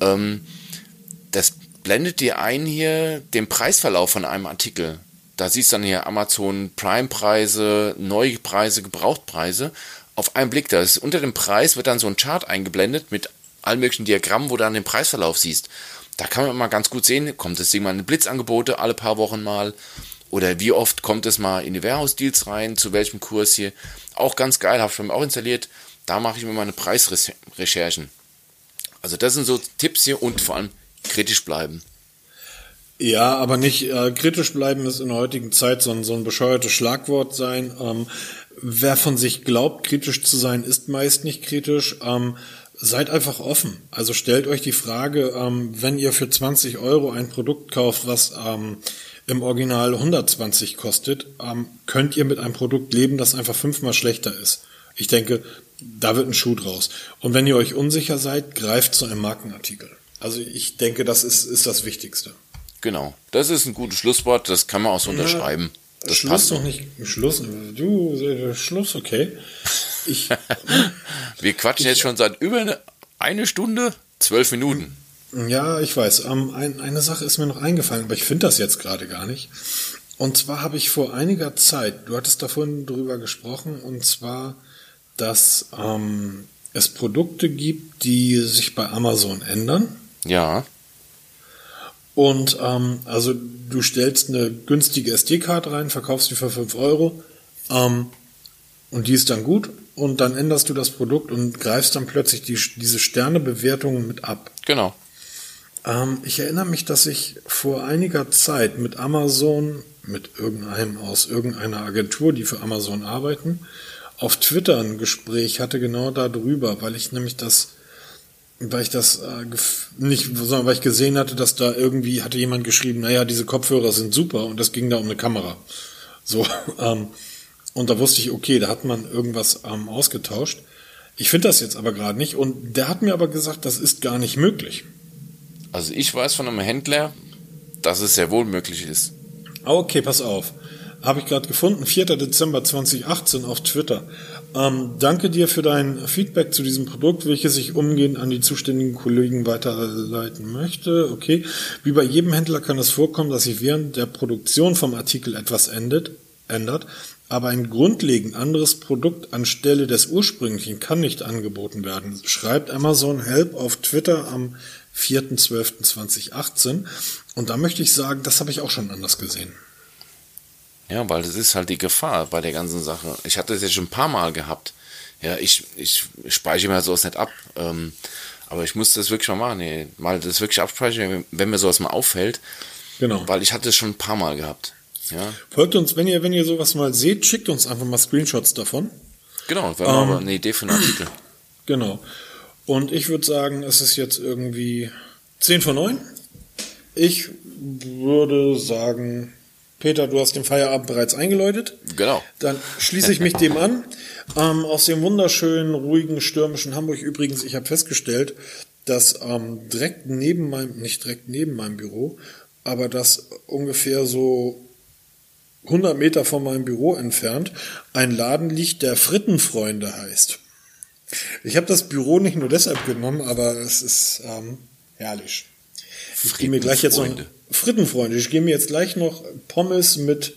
[SPEAKER 2] ähm, das blendet dir ein hier den Preisverlauf von einem Artikel. Da siehst du dann hier Amazon Prime-Preise, Neupreise, Gebrauchtpreise. Auf einen Blick, da ist unter dem Preis wird dann so ein Chart eingeblendet mit allen möglichen Diagrammen, wo du dann den Preisverlauf siehst. Da kann man immer ganz gut sehen, kommt das Ding mal in Blitzangebote alle paar Wochen mal oder wie oft kommt es mal in die Warehouse-Deals rein, zu welchem Kurs hier. Auch ganz geil, habe ich mir auch installiert. Da mache ich mir meine Preisrecherchen. Also das sind so Tipps hier und vor allem kritisch bleiben.
[SPEAKER 1] Ja, aber nicht äh, kritisch bleiben ist in der heutigen Zeit so ein, so ein bescheuertes Schlagwort sein. Ähm, wer von sich glaubt, kritisch zu sein, ist meist nicht kritisch. Ähm, seid einfach offen. Also stellt euch die Frage, ähm, wenn ihr für 20 Euro ein Produkt kauft, was ähm, im Original 120 kostet, ähm, könnt ihr mit einem Produkt leben, das einfach fünfmal schlechter ist. Ich denke, da wird ein Schuh draus. Und wenn ihr euch unsicher seid, greift zu einem Markenartikel. Also ich denke, das ist, ist das Wichtigste.
[SPEAKER 2] Genau. Das ist ein gutes Schlusswort, das kann man auch so unterschreiben. Das
[SPEAKER 1] Schluss passt noch nicht. Schluss. Du, Schluss, okay.
[SPEAKER 2] Ich, Wir quatschen ich, jetzt schon seit über eine, eine Stunde, zwölf Minuten.
[SPEAKER 1] Ja, ich weiß. Ähm, ein, eine Sache ist mir noch eingefallen, aber ich finde das jetzt gerade gar nicht. Und zwar habe ich vor einiger Zeit, du hattest davon drüber gesprochen, und zwar, dass ähm, es Produkte gibt, die sich bei Amazon ändern.
[SPEAKER 2] Ja.
[SPEAKER 1] Und ähm, also du stellst eine günstige SD-Karte rein, verkaufst die für 5 Euro ähm, und die ist dann gut und dann änderst du das Produkt und greifst dann plötzlich die, diese Sternebewertungen mit ab.
[SPEAKER 2] Genau.
[SPEAKER 1] Ähm, ich erinnere mich, dass ich vor einiger Zeit mit Amazon, mit irgendeinem aus irgendeiner Agentur, die für Amazon arbeiten, auf Twitter ein Gespräch hatte genau darüber, weil ich nämlich das, weil ich das äh, nicht, sondern weil ich gesehen hatte, dass da irgendwie hatte jemand geschrieben, naja, diese Kopfhörer sind super und das ging da um eine Kamera. So, ähm, und da wusste ich, okay, da hat man irgendwas ähm, ausgetauscht. Ich finde das jetzt aber gerade nicht und der hat mir aber gesagt, das ist gar nicht möglich.
[SPEAKER 2] Also ich weiß von einem Händler, dass es sehr wohl möglich ist.
[SPEAKER 1] Okay, pass auf. Habe ich gerade gefunden, 4. Dezember 2018 auf Twitter. Ähm, danke dir für dein Feedback zu diesem Produkt, welches ich umgehend an die zuständigen Kollegen weiterleiten möchte. Okay. Wie bei jedem Händler kann es vorkommen, dass sich während der Produktion vom Artikel etwas endet, ändert, aber ein grundlegend anderes Produkt anstelle des ursprünglichen kann nicht angeboten werden, schreibt Amazon Help auf Twitter am 4.12.2018. Und da möchte ich sagen, das habe ich auch schon anders gesehen.
[SPEAKER 2] Ja, weil das ist halt die Gefahr bei der ganzen Sache. Ich hatte das jetzt schon ein paar Mal gehabt. Ja, ich, ich speichere mir sowas nicht ab. Ähm, aber ich muss das wirklich mal machen. Nee, mal das wirklich abspeichern, wenn mir sowas mal auffällt. Genau. Weil ich hatte es schon ein paar Mal gehabt. Ja.
[SPEAKER 1] Folgt uns, wenn ihr, wenn ihr sowas mal seht, schickt uns einfach mal Screenshots davon.
[SPEAKER 2] Genau, wir haben ähm, eine Idee für einen Artikel.
[SPEAKER 1] Genau. Und ich würde sagen, es ist jetzt irgendwie 10 von 9. Ich würde sagen, Peter, du hast den Feierabend bereits eingeläutet.
[SPEAKER 2] Genau.
[SPEAKER 1] Dann schließe ich mich dem an. Ähm, aus dem wunderschönen, ruhigen, stürmischen Hamburg übrigens, ich habe festgestellt, dass ähm, direkt neben meinem, nicht direkt neben meinem Büro, aber dass ungefähr so 100 Meter von meinem Büro entfernt ein Laden liegt, der Frittenfreunde heißt. Ich habe das Büro nicht nur deshalb genommen, aber es ist ähm, herrlich. Ich gehe mir gleich jetzt noch Frittenfreunde. Ich gehe mir jetzt gleich noch Pommes mit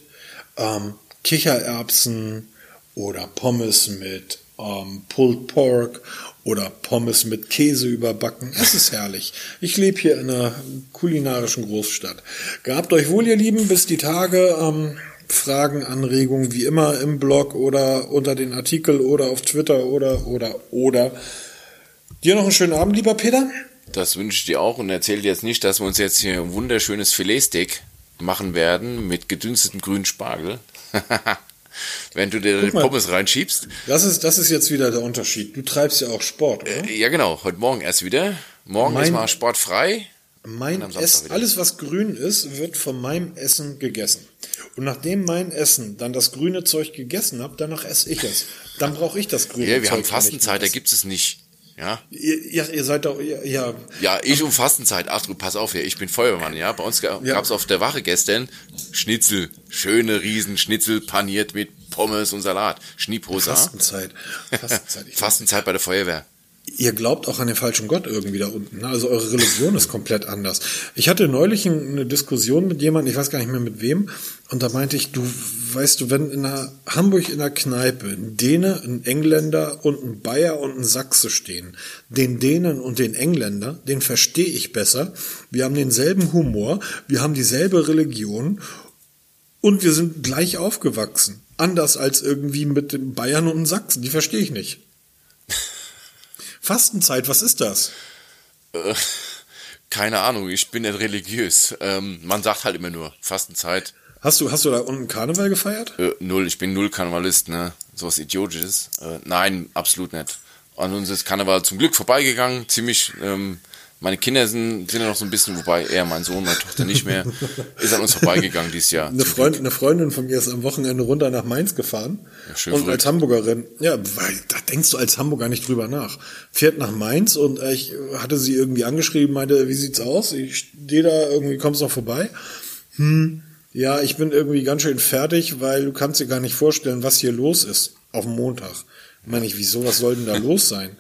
[SPEAKER 1] ähm, Kichererbsen oder Pommes mit ähm, Pulled Pork oder Pommes mit Käse überbacken. Es ist herrlich. Ich lebe hier in einer kulinarischen Großstadt. Gehabt euch wohl, ihr Lieben, bis die Tage. Ähm, Fragen, Anregungen wie immer im Blog oder unter den Artikel oder auf Twitter oder oder oder. Dir noch einen schönen Abend, lieber Peter.
[SPEAKER 2] Das wünsche ich dir auch und erzähle dir jetzt nicht, dass wir uns jetzt hier ein wunderschönes Filetsteak machen werden mit gedünstetem grünen Spargel. Wenn du dir die Pommes reinschiebst.
[SPEAKER 1] Das ist, das ist jetzt wieder der Unterschied. Du treibst ja auch Sport, oder?
[SPEAKER 2] Äh, ja, genau. Heute Morgen erst wieder. Morgen mein, ist mal sportfrei.
[SPEAKER 1] Mein Essen, alles was grün ist, wird von meinem Essen gegessen. Und nachdem mein Essen dann das grüne Zeug gegessen hat, danach esse ich es. Dann brauche ich das grüne
[SPEAKER 2] ja,
[SPEAKER 1] Zeug.
[SPEAKER 2] wir haben Fastenzeit, da gibt es nicht. Ja.
[SPEAKER 1] Ihr, ihr seid doch, ja.
[SPEAKER 2] Ja, ich um Fastenzeit. Ach du, pass auf hier, ich bin Feuerwehrmann, ja. Bei uns gab es ja. auf der Wache gestern Schnitzel. Schöne Riesenschnitzel paniert mit Pommes und Salat. Schnieprosa.
[SPEAKER 1] Fastenzeit.
[SPEAKER 2] Fastenzeit, Fastenzeit bei der Feuerwehr
[SPEAKER 1] ihr glaubt auch an den falschen Gott irgendwie da unten. Ne? Also eure Religion ist komplett anders. Ich hatte neulich eine Diskussion mit jemandem, ich weiß gar nicht mehr mit wem, und da meinte ich, du weißt du, wenn in einer Hamburg in der Kneipe ein Däne, ein Engländer und ein Bayer und ein Sachse stehen, den Dänen und den Engländer, den verstehe ich besser. Wir haben denselben Humor, wir haben dieselbe Religion und wir sind gleich aufgewachsen. Anders als irgendwie mit den Bayern und den Sachsen. Die verstehe ich nicht. Fastenzeit, was ist das?
[SPEAKER 2] Äh, keine Ahnung, ich bin nicht religiös. Ähm, man sagt halt immer nur Fastenzeit.
[SPEAKER 1] Hast du, hast du da unten Karneval gefeiert?
[SPEAKER 2] Äh, null, ich bin null Karnevalist, ne? Sowas Idiotisches. Äh, nein, absolut nicht. An uns ist Karneval zum Glück vorbeigegangen, ziemlich ähm, meine Kinder sind, sind ja noch so ein bisschen, wobei eher mein Sohn, meine Tochter nicht mehr, ist an uns vorbeigegangen dieses Jahr.
[SPEAKER 1] Eine, Freund, eine Freundin von mir ist am Wochenende runter nach Mainz gefahren. Ja, schön und verrückt. als Hamburgerin, ja, weil da denkst du als Hamburger nicht drüber nach. Fährt nach Mainz und ich hatte sie irgendwie angeschrieben, meinte, wie sieht's aus? Ich stehe da, irgendwie kommst noch vorbei. Hm, ja, ich bin irgendwie ganz schön fertig, weil du kannst dir gar nicht vorstellen, was hier los ist auf dem Montag. Meine ich, wieso, was soll denn da los sein?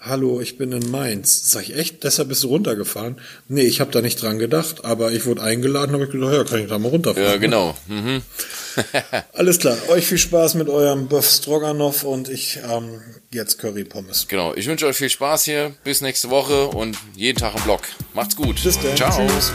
[SPEAKER 1] Hallo, ich bin in Mainz. Sag ich, echt? Deshalb bist du runtergefahren? Nee, ich habe da nicht dran gedacht, aber ich wurde eingeladen, habe ich gedacht, ja, kann ich da mal runterfahren.
[SPEAKER 2] Ja, genau. Mhm.
[SPEAKER 1] Alles klar. Euch viel Spaß mit eurem Buff Stroganoff und ich ähm, jetzt Curry Pommes.
[SPEAKER 2] Genau. Ich wünsche euch viel Spaß hier. Bis nächste Woche und jeden Tag im Blog. Macht's gut.
[SPEAKER 1] Bis dann. Ciao. Tschüss.